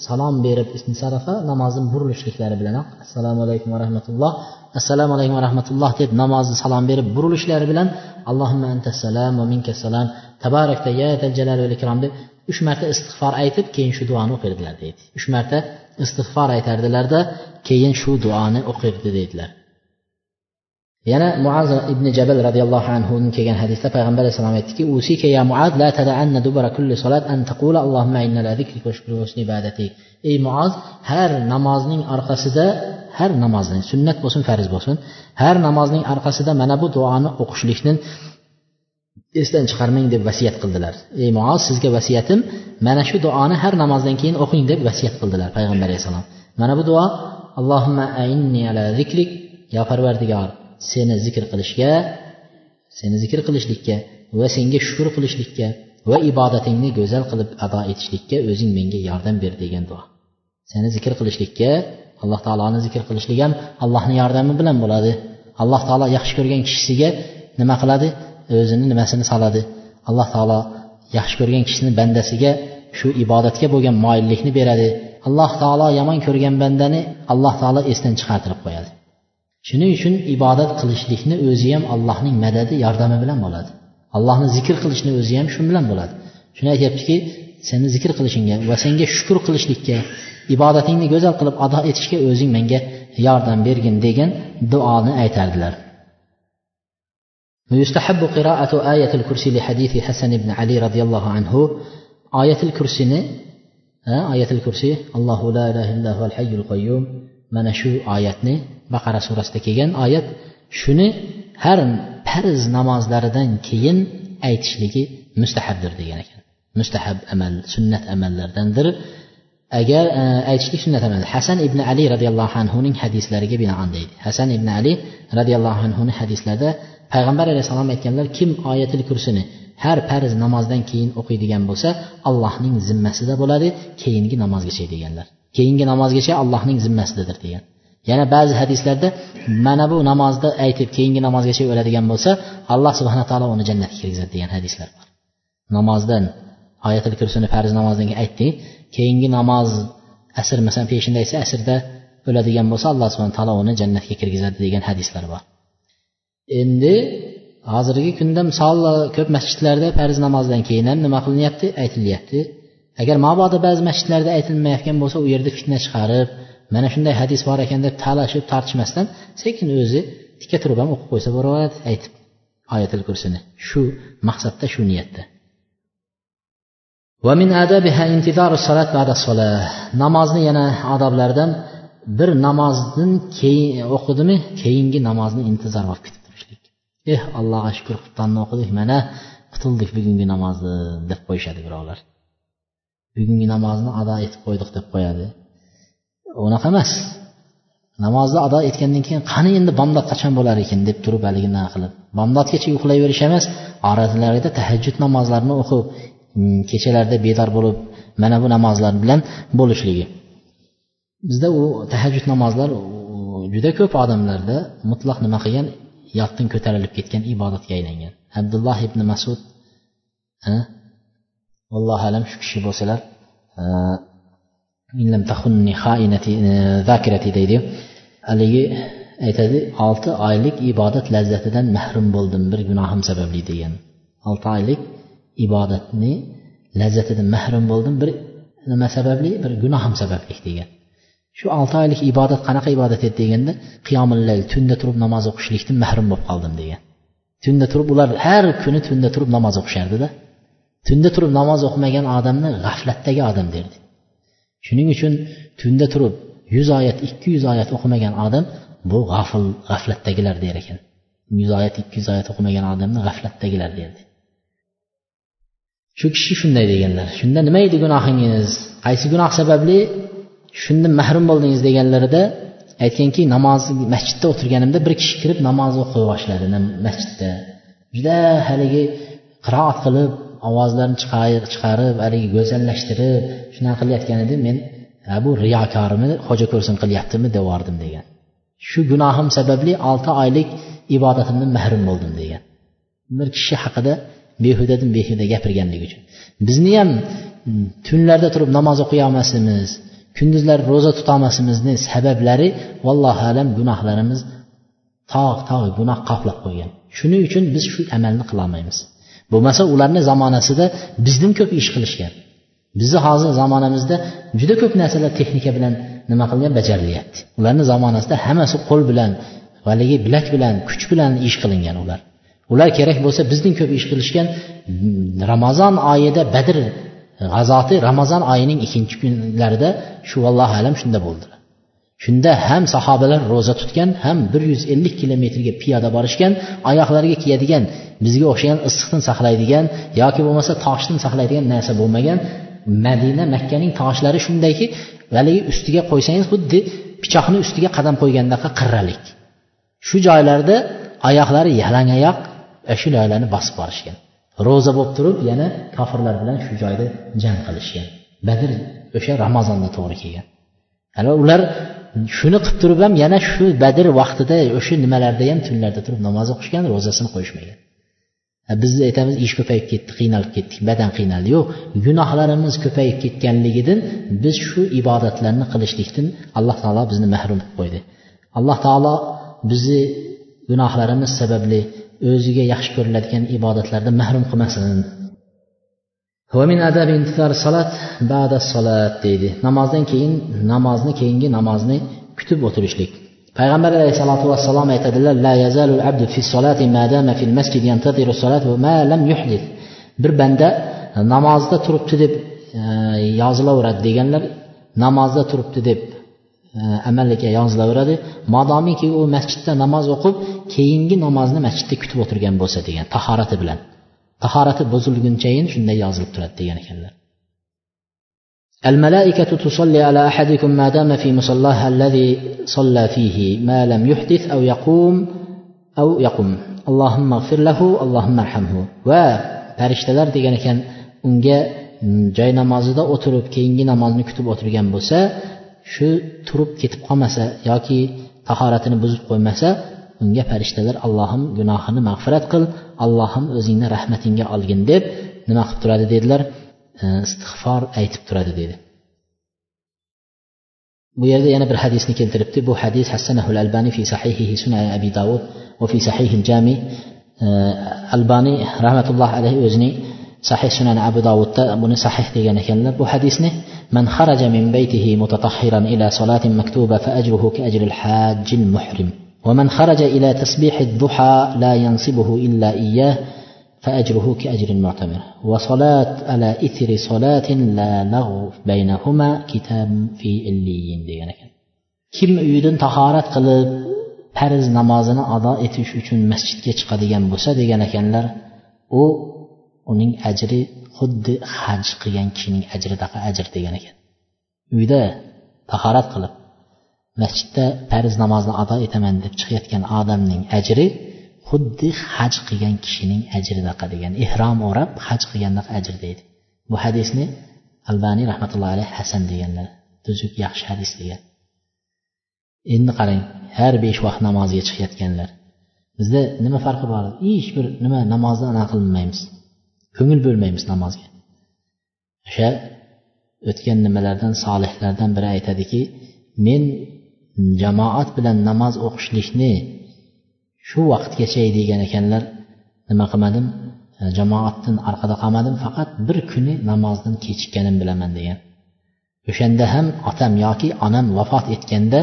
salom berib insarafa namozdan burilishliklari bilanoq assalomu alaykum va rahmatulloh assalomu alaykum va rahmatulloh deb namozni salom berib burilishlari bilan allohimma antassalam va minkassalam tabarakta ya jalal val ikrom deb uch marta istig'for aytib keyin shu duoni o'qirdilar deydi uch marta istig'for aytardilarda keyin shu duoni o'qirdi deydilar yana muaz ibn jabal roziyallohu anhu kelgan hadisda payg'ambar alayhissalom aytdiki usika ya muaz la tada'anna dubara kulli solat an taqula allohumma inna la zikrika wa husni ibadatik ey muaz har namozning orqasida har namozning sunnat bo'lsin farz bo'lsin har namozning orqasida mana bu duoni o'qishlikni esdan chiqarmang deb vasiyat qildilar. Ey muoz sizga vasiyatim mana shu duoni har namozdan keyin o'qing deb vasiyat qildilar payg'ambar alayhissalom mana bu duo allohimma ainni ala zikrik yo parvardigor. Seni zikr qilishga seni zikr qilishlikka va senga shukur qilishlikka va ibodatingni go'zal qilib ado etishlikka o'zing menga yordam ber degan duo. Seni zikr qilishlikka alloh taoloni zikr qilishlik ham allohni yordami bilan bo'ladi. Alloh taolo yaxshi ko'rgan kishisiga nima qiladi? O'zini nimasini soladi? Alloh taolo yaxshi ko'rgan kishini bandasiga shu ibodatga bo'lgan moyillikni beradi. Alloh taolo yomon ko'rgan bandani alloh taolo esdan chiqartirib qo'yadi. shuning uchun ibodat qilishlikni o'zi ham allohning madadi yordami bilan bo'ladi allohni zikr qilishni o'zi ham shu bilan bo'ladi shuni aytyaptiki seni zikr qilishingga va senga shukur qilishlikka ibodatingni go'zal qilib ado etishga o'zing menga yordam bergin degan duoni aytardilar ويستحب قراءة آية الكرسي لحديث حسن بن علي رضي الله عنه آية الكرسي آية الكرسي الله لا إله إلا هو الحي القيوم mana shu oyatni baqara surasida kelgan oyat shuni har farz namozlaridan keyin aytishligi mustahabdir degan ekan. Mustahab amal sunnat amallardandir. Agar e, aytishlik sunnat amal hasan ibn ali roziyallohu anhuning hadislariga binoan deydi. Hasan ibn ali roziyallohu anhuni hadislarida payg'ambar alayhissalom aytganlar kim oyatil kursini har farz namozdan keyin o'qiydigan bo'lsa allohning zimmasida bo'ladi keyingi namozgacha deganlar keyingi namozgacha allohning zimmasidadir degan. Yana ba'zi hadislarda mana bu namozni aytib keyingi namozgacha o'ladigan bo'lsa alloh subhana taolo uni jannatga kirgizadi degan hadislar bor. Namozdan oyatil kursini farz namozdan keyin aytdik keyingi namoz asr masalan peshinda aytsa asrda o'ladigan bo'lsa alloh subhana taolo uni jannatga kirgizadi degan hadislar bor. Endi hozirgi kunda misol ko'p masjidlarda farz namozdan keyin ham nima qilinyapti? Aytilyapti agar mabodo ba'zi masjidlarda aytilmayotgan bo'lsa u yerda fitna chiqarib mana shunday hadis bor ekan deb talashib tortishmasdan sekin o'zi tikka turib ham o'qib qo'ysa bo'laveradi aytib oyatil kursini shu maqsadda shu niyatda. Namozni yana odoblaridan bir namozdan keyin e, o'qidimi? Keyingi namozni intizor qilib ketib turishlik. Eh allohga shukur xuftonini o'qidik mana qutuldik bugungi namozni deb qo'yishadi birovlar. Bugungi namozni ado etib qo'ydik deb qo'yadi. Unaqa emas. Namozni ado etgandan keyin qani endi bomdod qachon bo'lar ekan deb turib haligi nima qilib bomdodgacha uxlayverish emas oralarida tahajjud namozlarini o'qib mm, kechalarda bedor bo'lib mana bu namozlar bilan bo'lishligi. Bizda u tahajjud namozlar juda ko'p odamlarda mutlaq nima qilgan? Yotdan ko'tarilib ketgan ibodatga aylangan. Abdulloh ibn masud allohu alam shu kishi bo'lsalar zakirati deydi haligi aytadi olti oylik ibodat lazzatidan mahrum bo'ldim bir gunohim sababli degan olti oylik ibodatni lazzatidan mahrum bo'ldim bir nima sababli bir gunohim sababli degan shu olti oylik ibodat qanaqa ibodat edi deganda qiyomillayl tunda turib namoz o'qishlikdan mahrum bo'lib qoldim degan tunda turib ular har kuni tunda turib namoz o'qishardida tunda turib namoz o'qimagan odamni g'aflatdagi odam derdi shuning uchun tunda turib yuz oyat ikki yuz oyat o'qimagan odam bu g'afil g'aflatdagilar der ekan. Yuz oyat ikki yuz oyat o'qimagan odamni g'aflatdagilar derdi shu kishi shunday deganlar. Shunda nima edi gunohingiz? Qaysi gunoh sababli? Shundan mahrum bo'ldingiz deganlarida aytganki namoz masjidda o'tirganimda bir kishi kirib namoz o'qiy boshladi masjidda. Juda haligi qiroat qilib ovozlarni chiqarib haligi go'zallashtirib shunaqa qilayotgan edi men bu riyokormi xo'ja ko'rsin qilyaptimi? devordim degan. Shu gunohim sababli olti oylik ibodatimdan mahrum bo'ldim degan. Bir kishi haqida behudadan behuda gapirganligi uchun. Bizni ham tunlarda turib namoz o'qiy olmasimiz kunduzlar ro'za tutolmasimizni sabablari vallohu alam gunohlarimiz tog' tog' gunoh qoplab qo'ygan. Shuning uchun biz shu amalni qilolmaymiz. Bo'lmasa ularni zamonasida bizdan ko'p ish qilishgan. Bizni hozir zamonamizda juda ko'p narsalar texnika bilan nima qilgan bajarilyapti ularni zamonasida hammasi qo'l bilan haligi bilak bilan kuch bilan ish qilingan ular. Ular kerak bo'lsa bizdan ko'p ish qilishgan mm, ramazon oyida badr e, g'azoti ramazon oyining ikkinchi kunlarida shu allohu alam shunda bo'ldi. Shunda ham sahobalar ro'za tutgan ham bir yuz ellik kilometrga piyoda borishgan oyoqlariga kiyadigan bizga o'xshagan issiqdan saqlaydigan yoki bo'lmasa toshdan saqlaydigan narsa bo'lmagan madina makkaning toshlari shundayki haligi ustiga qo'ysangiz xuddi pichoqni ustiga qadam qo'ygandaqa qirralik. Shu joylarda oyoqlari yalang oyoq e, shu joylarni bosib borishgan. Ro'za bo'lib turib yana kofirlar bilan shu joyda jang qilishgan. Badr o'sha ramazonda to'g'ri kelgan. Ana ular shuni qilib turib ham yana shu badr vaqtida o'sha nimalarda ham tunlarda turib namoz o'qishgan ro'zasini qo'yishmagan. E, biz aytamiz ish ko'payib ketdi qiynalib ketdik badan qiynaldi. Yo'q gunohlarimiz ko'payib ketganligidan biz shu ibodatlarni qilishlikdan alloh taolo bizni mahrum qilib qo'ydi. Alloh taolo bizni gunohlarimiz sababli o'ziga yaxshi ko'riladigan ibodatlardan mahrum qilmasin. Deydi. Namozdan keyin namozni keyingi namozni kutib o'tirishlik. Payg'ambar alayhissalotu vassalom aytadilar la yazalul abdu fi solati madama fil masjid yantadiru solat va ma lam yuhdith bir banda namozda turibdi deb e, yozilaveradi deganlar namozda turibdi deb e, yozilaveradi. Modomiki u masjidda namoz o'qib keyingi namozni masjidda kutib o'tirgan bo'lsa degan tahorati bilan. Tahorati buzilgunchayin shunday yozilib turadi degan ekanlar. الملائكة تصلي على أحدكم ما دام في مصلاها الذي صلى فيه ما لم يحدث أو يقوم أو يقوم اللهم اغفر له اللهم ارحمه va farishtalar degan ekan unga joy namozida o'tirib keyingi namozni kutib o'tirgan bo'lsa shu turib ketib qolmasa yoki tahoratini buzib qo'ymasa unga farishtalar allohim gunohini mag'firat qil allohim o'zingni rahmatingga olgin deb nima qilib turadi dedilar Istig'for aytib turadi dedi bu yerda yana bir hadisni keltiribdi bu hadis hassanahul albani fi sahihihi sunan abi davud va fi sahihil jami albaniy rahmatullohi alayhi o'zining sahih sunan abu davudda buni sahih degan ekanlar bu hadisni من خرج من بيته متطهرا إلى صلاة مكتوبة فأجره كأجر الحاج المحرم ومن خرج إلى تسبيح الضحى لا ينصبه إلا إياه فأجره كأجر المعتمر وصلاة على إثر صلاة لا لغو بينهما كتاب في إليين degan ekan kim uyidan tahorat qilib farz namozini ado etish uchun masjidga chiqadigan bo'lsa degan ekanlar u uning ajri xuddi haj qilgan kishining ajridaqa ajr degan ekan uyda tahorat qilib masjidda farz namozni ado etaman deb chiqayotgan odamning ajri xuddi haj qilgan kishining ajridaqa degan ehrom o'rab haj qilgandaqa ajr deydi. Bu hadisni albaniy rahmatullohi alayhi hasan deganlar tuzuk yaxshi hadis degan. Endi qarang har besh vaqt namozga chiqayotganlar. Bizda nima farqi bor? Hech bir nima namozni anaqa qilmaymiz. Ko'ngil bo'lmaymiz namozga. O'sha o'tgan nimalardan solihlardan biri aytadiki men jamoat bilan namoz o'qishlikni shu vaqtgacha degan ekanlar nima qilmadim? E, jamoatdan orqada qolmadim faqat bir kuni namozdan kechikkanim bilaman degan. O'shanda ham otam yoki onam vafot etganda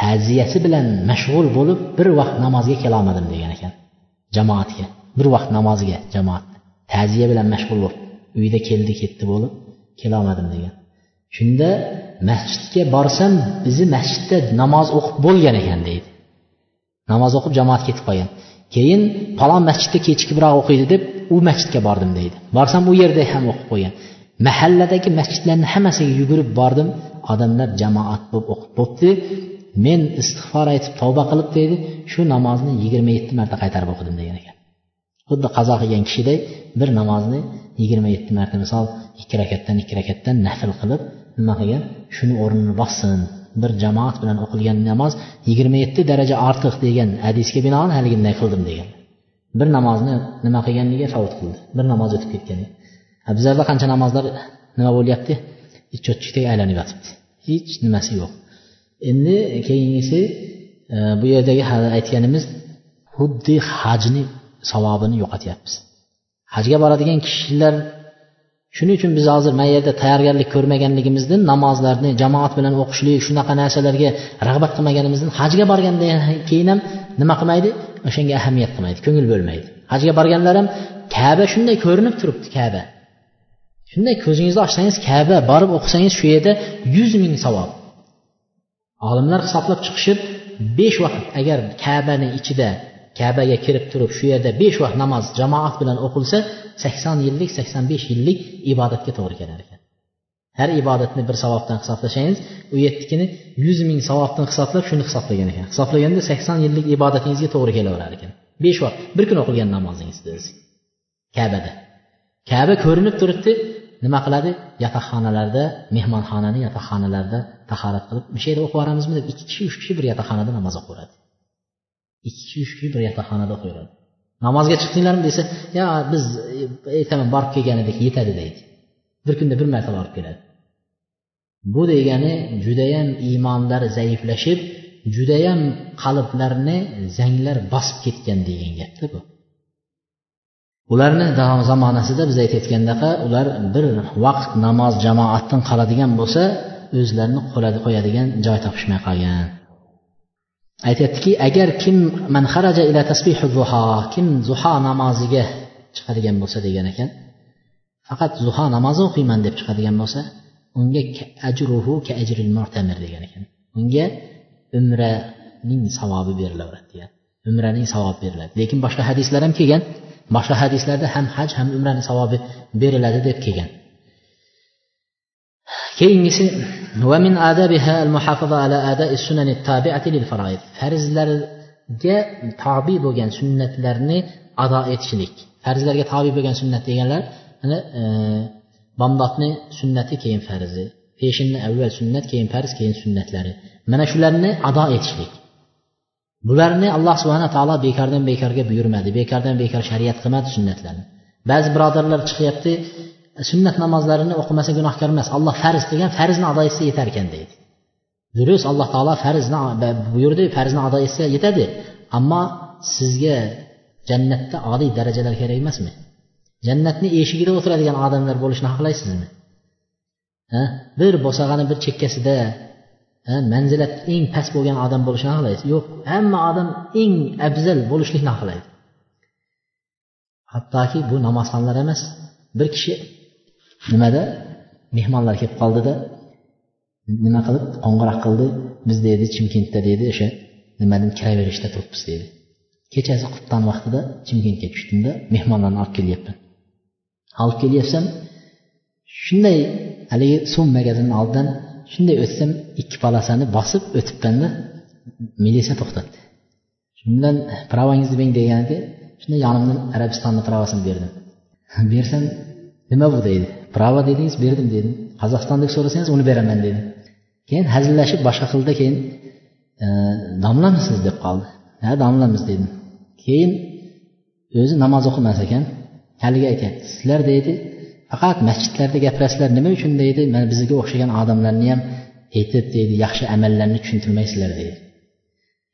ta'ziyasi bilan mashg'ul bo'lib bir vaqt namozga kelolmadim degan ekan. Jamoatga bir vaqt namoziga jamoat. Ta'ziya bilan mashg'ul bo'lib uyda keldi ketdi bo'lib kelolmadim degan. Shunda masjidga borsam bizni masjidda namoz o'qib bo'lgan ekan deydi. Namoz o'qib jamoat ketib qolgan. Keyin palon masjidda kechikibroq o'qiydi deb u masjidga bordim deydi. Borsam u yerda ham o'qib qo'ygan. Mahalladagi masjidlarni hammasiga yugurib bordim. Odamlar jamoat bo'lib o'qib bo'libdi. Men istig'for aytib tavba qilib deydi shu namozni yigirma yetti marta qaytarib o'qidim degan ekan. Xuddi qazo qilgan kishiday bir namozni yigirma yetti marta misol ikki rakatdan ikki rakatdan nafl qilib nima qilgan? Shuni o'rnini bossin. Bir jamoat bilan o'qilgan namoz yigirma yetti daraja ortiq degan hadisga binoan haliginday qildim degan. Bir namozni nima qilganiga favut qildi. Bir namoz o'tib ketgan bizlarda qancha namozlar nima bo'lyapti? Cho'tchikdek aylanib yotibdi hech nimasi yo'q. Endi keyingisi e, bu yerdagi aytganimiz xuddi hajni savobini yo'qotyapmiz. Hajga boradigan kishilar shuning uchun biz hozir mana yerda tayyorgarlik ko'rmaganligimizdan namozlarni jamoat bilan o'qishlik shunaqa narsalarga rag'bat qilmaganimizdan hajga borgandan keyin ham nima qilmaydi? O'shanga ahamiyat qilmaydi ko'ngil bo'lmaydi. Hajga borganlar ham kaba shunday ko'rinib turibdi kaba. Shunday ko'zingizni ochsangiz kaba borib o'qisangiz shu yerda yuz ming savob. Olimlar hisoblab chiqishib besh vaqt agar kabani ichida kabaga kirib turib shu yerda besh vaqt namoz jamoat bilan o'qilsa sakson yillik sakson besh yillik ibodatga to'g'ri kelar ekan. Har ibodatni bir savobdan hisoblasangiz u yettikini yuz ming savobdan hisoblab shuni hisoblagan ekan. Hisoblaganda sakson yillik ibodatingizga to'g'ri kelaverar ekan. Besh vaqt bir kun o'qilgan namozingiz o'zi kabada. Kaba ko'rinib turibdi. Nima qiladi? Yotoqxonalarda mehmonxonani yotoqxonalarida tahorat qilib o'sha yerda o'qib yuboramizmi deb ikki kishi uch kishi bir yotoqxonada namoz o'qiveradi ikki kishi uch kishi bir yotoqxonada o'qiveradi namozga chiqdinglarmi desa yo biz ertaman borib kelgan edik yetadi deydi. Bir kunda bir marta borib keladi. Bu degani judayam iymonlari zaiflashib judayam qalblarini zanglar bosib ketgan degan gapda bu. Ularni zamonasida biz aytayotgandaqa ular bir vaqt namoz jamoatdan qoladigan bo'lsa o'zlarini qo'yadigan joy topishmay qolgan. Aytyaptiki agar kim man xaraja ila tasbihu zuho kim zuho namoziga chiqadigan bo'lsa degan ekan faqat zuho namozi o'qiyman deb chiqadigan bo'lsa unga ajruhu ka ajril mu'tamir degan ekan. Unga umraning savobi berilaveradi degan umraning savobi beriladi. Lekin boshqa hadislar ham kelgan. Boshqa hadislarda ham haj ham umrani savobi beriladi deb kelgan. keyingisi ومن آدابها المحافظة على أداء السنن التابعة للفرائض farzlarga tobi bo'lgan sunnatlarni ado etishlik farzlarga tobi bo'lgan sunnat deganlar mana bomdodni sunnati keyin farzi peshinni avval sunnat keyin farz keyin sunnatlari mana shularni ado etishlik bularni alloh subhana taolo bekordan bekorga buyurmadi bekordan bekor shariat qilmadi sunnatlarni ba'zi birodarlar chiqyapti sunnat namozlarini o'qimasa gunohkor emas. Alloh farz degan farzni ado etsa yetar ekan deydi. Durust alloh taolo farzni buyurdi farzni ado etsa yetadi. Ammo sizga jannatda oliy darajalar kerak emasmi? Jannatni eshigida o'tiradigan odamlar bo'lishni xohlaysizmi? Bir bo'sag'ani bir chekkasida manzilat eng past bo'lgan odam bo'lishni xohlaysiz? Yo'q hamma odam eng afzal bo'lishlikni xohlaydi. Hattoki bu namozxonlar emas. Bir kishi nimada? Mehmonlar kelib qoldida. Nima qilib? Qo'ng'iroq qildi. Biz deydi chimkentda deydi o'sha nimadan kiraverishda turibmiz deydi kechasi qubton vaqtida chimkentga tushdimda mehmonlarni olib kelyapman. Olib kelyapsam shunday haligi suv magazinni oldidan shunday o'tsam ikki polosani bosib o'tibmanda militsiya to'xtatdi. Shundan provangizni bering deganda shunday yonimdan arabistonni pravosini berdim. Bersam nima bu deydi? Pravo dedingiz berdim dedim qozog'iston deb so'rasangiz uni beraman dedim. Keyin hazillashib boshqa qildi keyin e, domlamisiz deb qoldi. Ha domlamiz dedim. Keyin o'zi namoz o'qimas ekan. Haligi aytyapti sizlar deydi faqat masjidlarda gapirasizlar nima uchun? deydi mana bizga o'xshagan odamlarni ham aytib deydi yaxshi amallarni tushuntirmaysizlar deydi.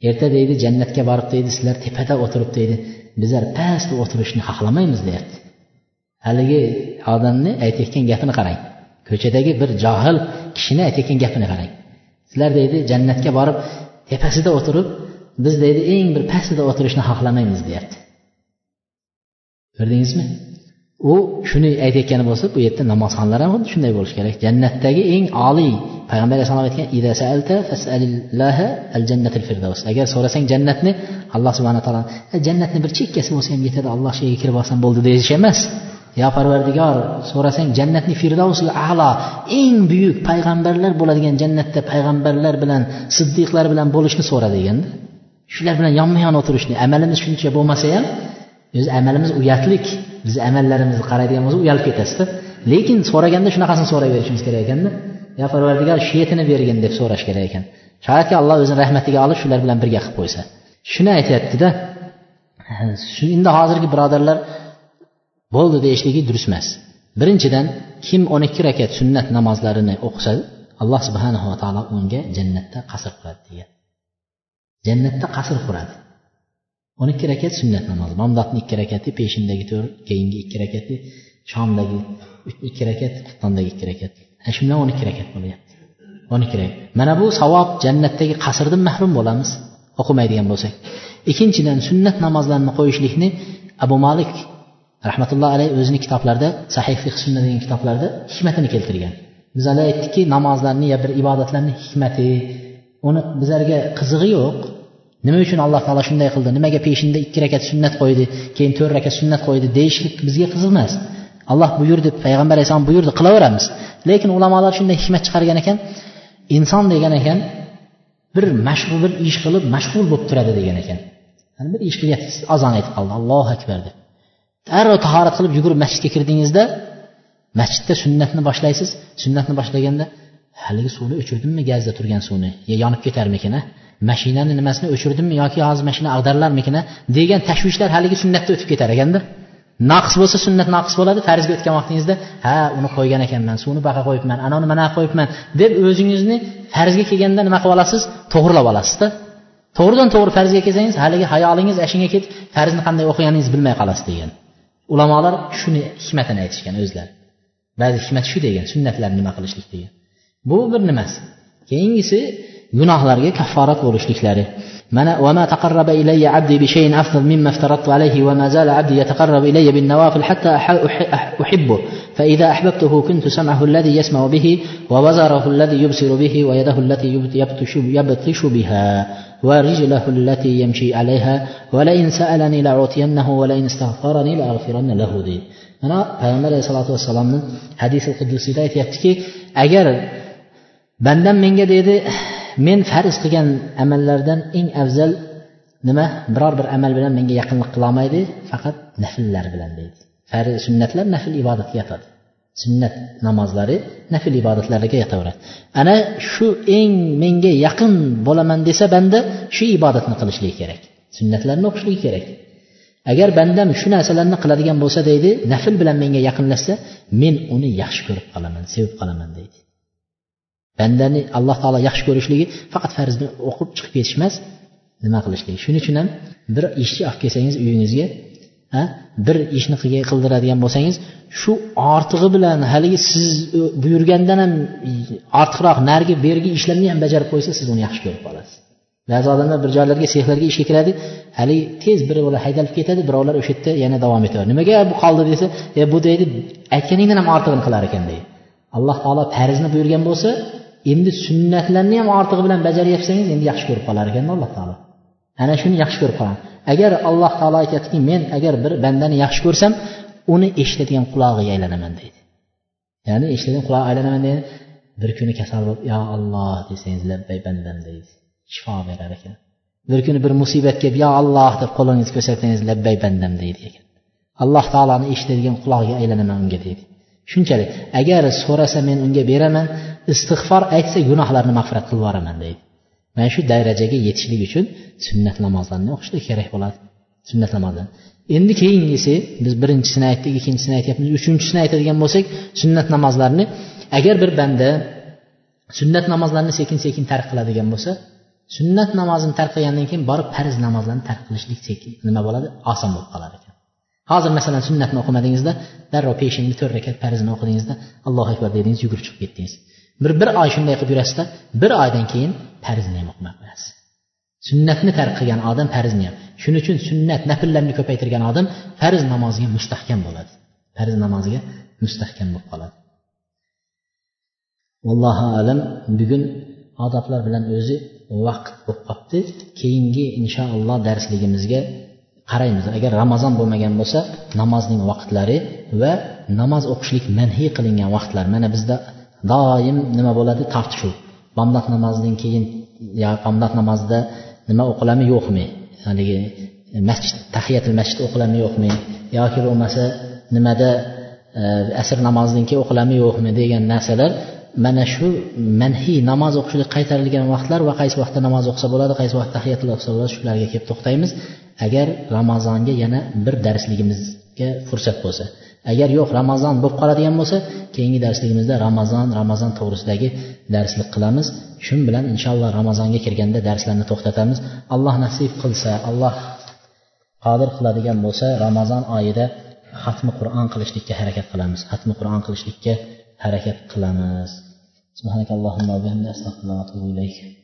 Erta deydi jannatga borib deydi sizlar tepada o'tirib deydi. Bizlar pastda o'tirishni xohlamaymiz deyapti. Haligi odamni aytayotgan gapini qarang. Ko'chadagi bir johil kishini aytayotgan gapini qarang. Sizlar deydi jannatga borib tepasida o'tirib biz deydi eng bir pastida o'tirishni xohlamaymiz deyapti. Ko'rdingizmi? U shuni aytayotgani bo'lsa bu yerda namozxonlar ham xuddi shunday bo'lishi kerak. Jannatdagi eng oliy payg'ambar alayhissalom aytgan agar so'rasang jannatni alloh subhana taolo jannatni bir chekkasi bo'lsa ham yetadi alloh shu yerga kirib olsam bo'ldi deyish emas. Yo parvardigor so'rasang jannatni firdavsul alo eng buyuk payg'ambarlar bo'ladigan jannatda payg'ambarlar bilan siddiqlar bilan bo'lishni so'ra deganda shular bilan yonma yon o'tirishni amalimiz shuncha bo'lmasa ham o'zi amalimiz uyatlik bizni amallarimizni qaraydigan bo'lsa uyalib ketasizda. Lekin so'raganda shunaqasini so'rayverishimiz kerak ekanda yo parvardigor shu yetini bergin deb so'rash kerak ekan. Shoyatki alloh o'zini rahmatiga olib shular bilan birga qilib qo'ysa. Shuni aytyaptida endi hozirgi birodarlar bo'ldi deyishligi durust emas. Birinchidan kim o'n ikki rakat sunnat namozlarini o'qisa alloh subhanava taolo unga jannatda qasr quradi degan. Jannatda qasr quradi. o'n ikki rakat sunnat namozi bomdodni ikki rakati peshindagi to'rt keyingi ikki rakati shomdagi ikki rakat xuftondagi ikki rakat. Shu bilan o'n ikki rakat bo'lyapti. o'n ikki rakat. Mana bu savob jannatdagi qasrdan mahrum bo'lamiz. O'qimaydigan bo'lsak. Ikkinchidan sunnat namozlarni qo'yishlikni abu malik rahmatulloh alayhi o'zini kitoblarida sahih fiq sunna degan kitoblarida hikmatini keltirgan. Biz hali aytdikki namozlarni ya bir ibodatlarni hikmati uni bizlarga qizig'i yo'q. Nima uchun alloh taolo shunday qildi? Nimaga peshinda ikki rakat sunnat qo'ydi keyin to'rt rakat sunnat qo'ydi deyishlik bizga qiziq emas. Alloh buyurdi payg'ambar alayhissalom buyurdi qilaveramiz. Lekin ulamolar shunday hikmat chiqargan ekan inson degan ekan bir mashg'ul bir ish qilib mashg'ul bo'lib turadi degan ekan. Bir ish qilyapsiz azon aytib qoldi allohu akbar deb. Darrov tahorat qilib yugurib masjidga kirdingizda masjidda sunnatni boshlaysiz. Sunnatni boshlaganda haligi suvni o'chirdimmi gazda turgan suvni? Yo yonib ketarmikin a mashinani nimasini o'chirdimmi yoki hozir mashina ag'darilarmikin degan tashvishlar haligi sunnatda o'tib ketar ekanda. Naqs bo'lsa sunnat naqs bo'ladi farzga o'tgan vaqtingizda ha uni qo'ygan ekanman suvni baqa qo'yibman anavni mana qo'yibman deb o'zingizni farzga kelganda nima qilib olasiz? To'g'irlab olasizda. To'g'ridan to'g'ri farzga kelsangiz haligi hayolingiz ashinga ketib farzni qanday o'qiganingizni bilmay qolasiz degan. ulamolar shuni hikmatini aytishgan o'zlari ba'zi hikmat shu degan sunnatlarni nima qilishlik degan bu bir nimasi keyingisi gunohlarga kafforat bo'lishliklari mana وما تقرب إلي عبدي بشيء أفضل مما افترضت عليه وما زال عبدي يتقرب إلي بالنوافل حتى أحبه فإذا أحببته كنت سمعه الذي يسمع به وبزره الذي يبصر به ويده التي يبطش, بها ورجله التي يمشي عليها ولئن سألني لأعطينه ولئن استغفرني لأغفرن له دي. أنا فهم عليه الصلاة والسلام من حديث القدسي دا يتكي أجر بندم من جديد من فارس قيان أمل لردن إن أفزل نما برار بر أمل بلن من يقن القلامة فقط نفل لردن farz sunnatlar nafl ibodatga yotadi. Sunnat namozlari nafl ibodatlarga yotaveradi. Ana shu eng menga yaqin bo'laman desa banda shu ibodatni qilishligi kerak. Sunnatlarni o'qishligi kerak. Agar bandam shu narsalarni qiladigan bo'lsa deydi nafl bilan menga yaqinlashsa men uni yaxshi ko'rib qolaman sevib qolaman deydi. Bandani alloh taolo yaxshi ko'rishligi faqat farzni o'qib chiqib ketish emas nima qilishlik? Shuning uchun ham bir ishchi olib kelsangiz uyingizga bir ishni qildiradigan bo'lsangiz shu ortig'i bilan haligi siz buyurgandan ham ortiqroq narigi berigi ishlarni ham bajarib qo'ysa siz uni yaxshi ko'rib qolasiz. Ba'zi odamlar bir joylarga sexlarga ishga kiradi haligi tez birovlar haydalib ketadi birovlar o'sha yerda yana davom etadi. Nimaga bu qoldi desa e bu deydi aytganingdan ham ortig'ini qilar ekan deydi. Alloh taolo farzni buyurgan bo'lsa endi sunnatlarni ham ortig'i bilan bajaryapsangiz endi yaxshi ko'rib qolar ekanda alloh taolo. Ana shuni yaxshi ko'rib qolaman agar alloh taolo aytyaptiki men agar bir bandani yaxshi ko'rsam uni eshitadigan qulog'iga aylanaman deydi. Ya'ni eshitadigan qulog'iga aylanaman degani bir kuni kasal bo'lib yo olloh desangiz labbay bandam deydi. Shifo berar ekan. Bir kuni bir musibat kelib yo olloh deb qo'lingizni ko'rsatsangiz labbay bandam deydi ekan. Alloh taoloni eshitadigan qulog'iga aylanaman unga deydi. Shunchalik agar so'rasa men unga beraman istig'for aytsa gunohlarni mag'firat qilib yuboraman deydi. Mana shu darajaga yetishlik uchun sunnat namozlarni o'qishlik kerak bo'ladi. Sunnat namozlar endi keyingisi biz birinchisini aytdik ikkinchisini aytyapmiz uchinchisini aytadigan bo'lsak sunnat namozlarni agar bir banda sunnat namozlarni sekin sekin tark qiladigan bo'lsa sunnat namozini tark qilgandan keyin borib farz namozlarni tark qilishlik sekin nima bo'ladi? Oson bo'lib qolar ekan. Hozir masalan sunnatni o'qimadingizda darrov peshinni to'rt rakat farzni o'qidingizda allohu akbar dedingiz yugurib chiqib ketdingiz. Bir bir oy shunday qilib yurasizda bir oydan keyin farzni ham o'qimay qo'yasiz sunnatni tark qilgan odam farzni ham shuning uchun sunnat nafllarni ko'paytirgan odam farz namoziga mustahkam bo'ladi. Farz namoziga mustahkam bo'lib qoladi. Vallohu alam bugun odoblar bilan o'zi vaqt bo'lib qolibdi. Keyingi inshaalloh darsligimizga qaraymiz. Agar ramazon bo'lmagan bo'lsa namozning vaqtlari va namoz o'qishlik manhiy qilingan vaqtlar. Mana bizda doim nima bo'ladi? Tortishuv bomdod namozidan keyin yo bomdod namozida nima o'qilami yo'qmi? Haligi e, masjid tahiyatil masjid o'qilami yo'qmi? Yoki bo'lmasa nimada e, asr namozidan keyin o'qilami yo'qmi? degan narsalar mana shu manhiy namoz o'qishlik qaytarilgan vaqtlar va qaysi vaqtda namoz o'qisa bo'ladi qaysi vaqtda tahiyatul o'qisa bo'ladi shularga kelib to'xtaymiz. Agar ramazonga yana bir darsligimizga fursat bo'lsa. agar yo'q ramazon bo'lib qoladigan bo'lsa keyingi darsligimizda ramazon ramazon to'g'risidagi darslik qilamiz shu bilan inshaalloh ramazonga kirganda darslarni to'xtatamiz alloh nasib qilsa alloh qodir qiladigan bo'lsa ramazon oyida xatmi qur'on qilishlikka harakat qilamiz xatmi qur'on qilishlikka harakat qilamiz سبحانك اللهم وبحمدك استغفرك واتوب اليك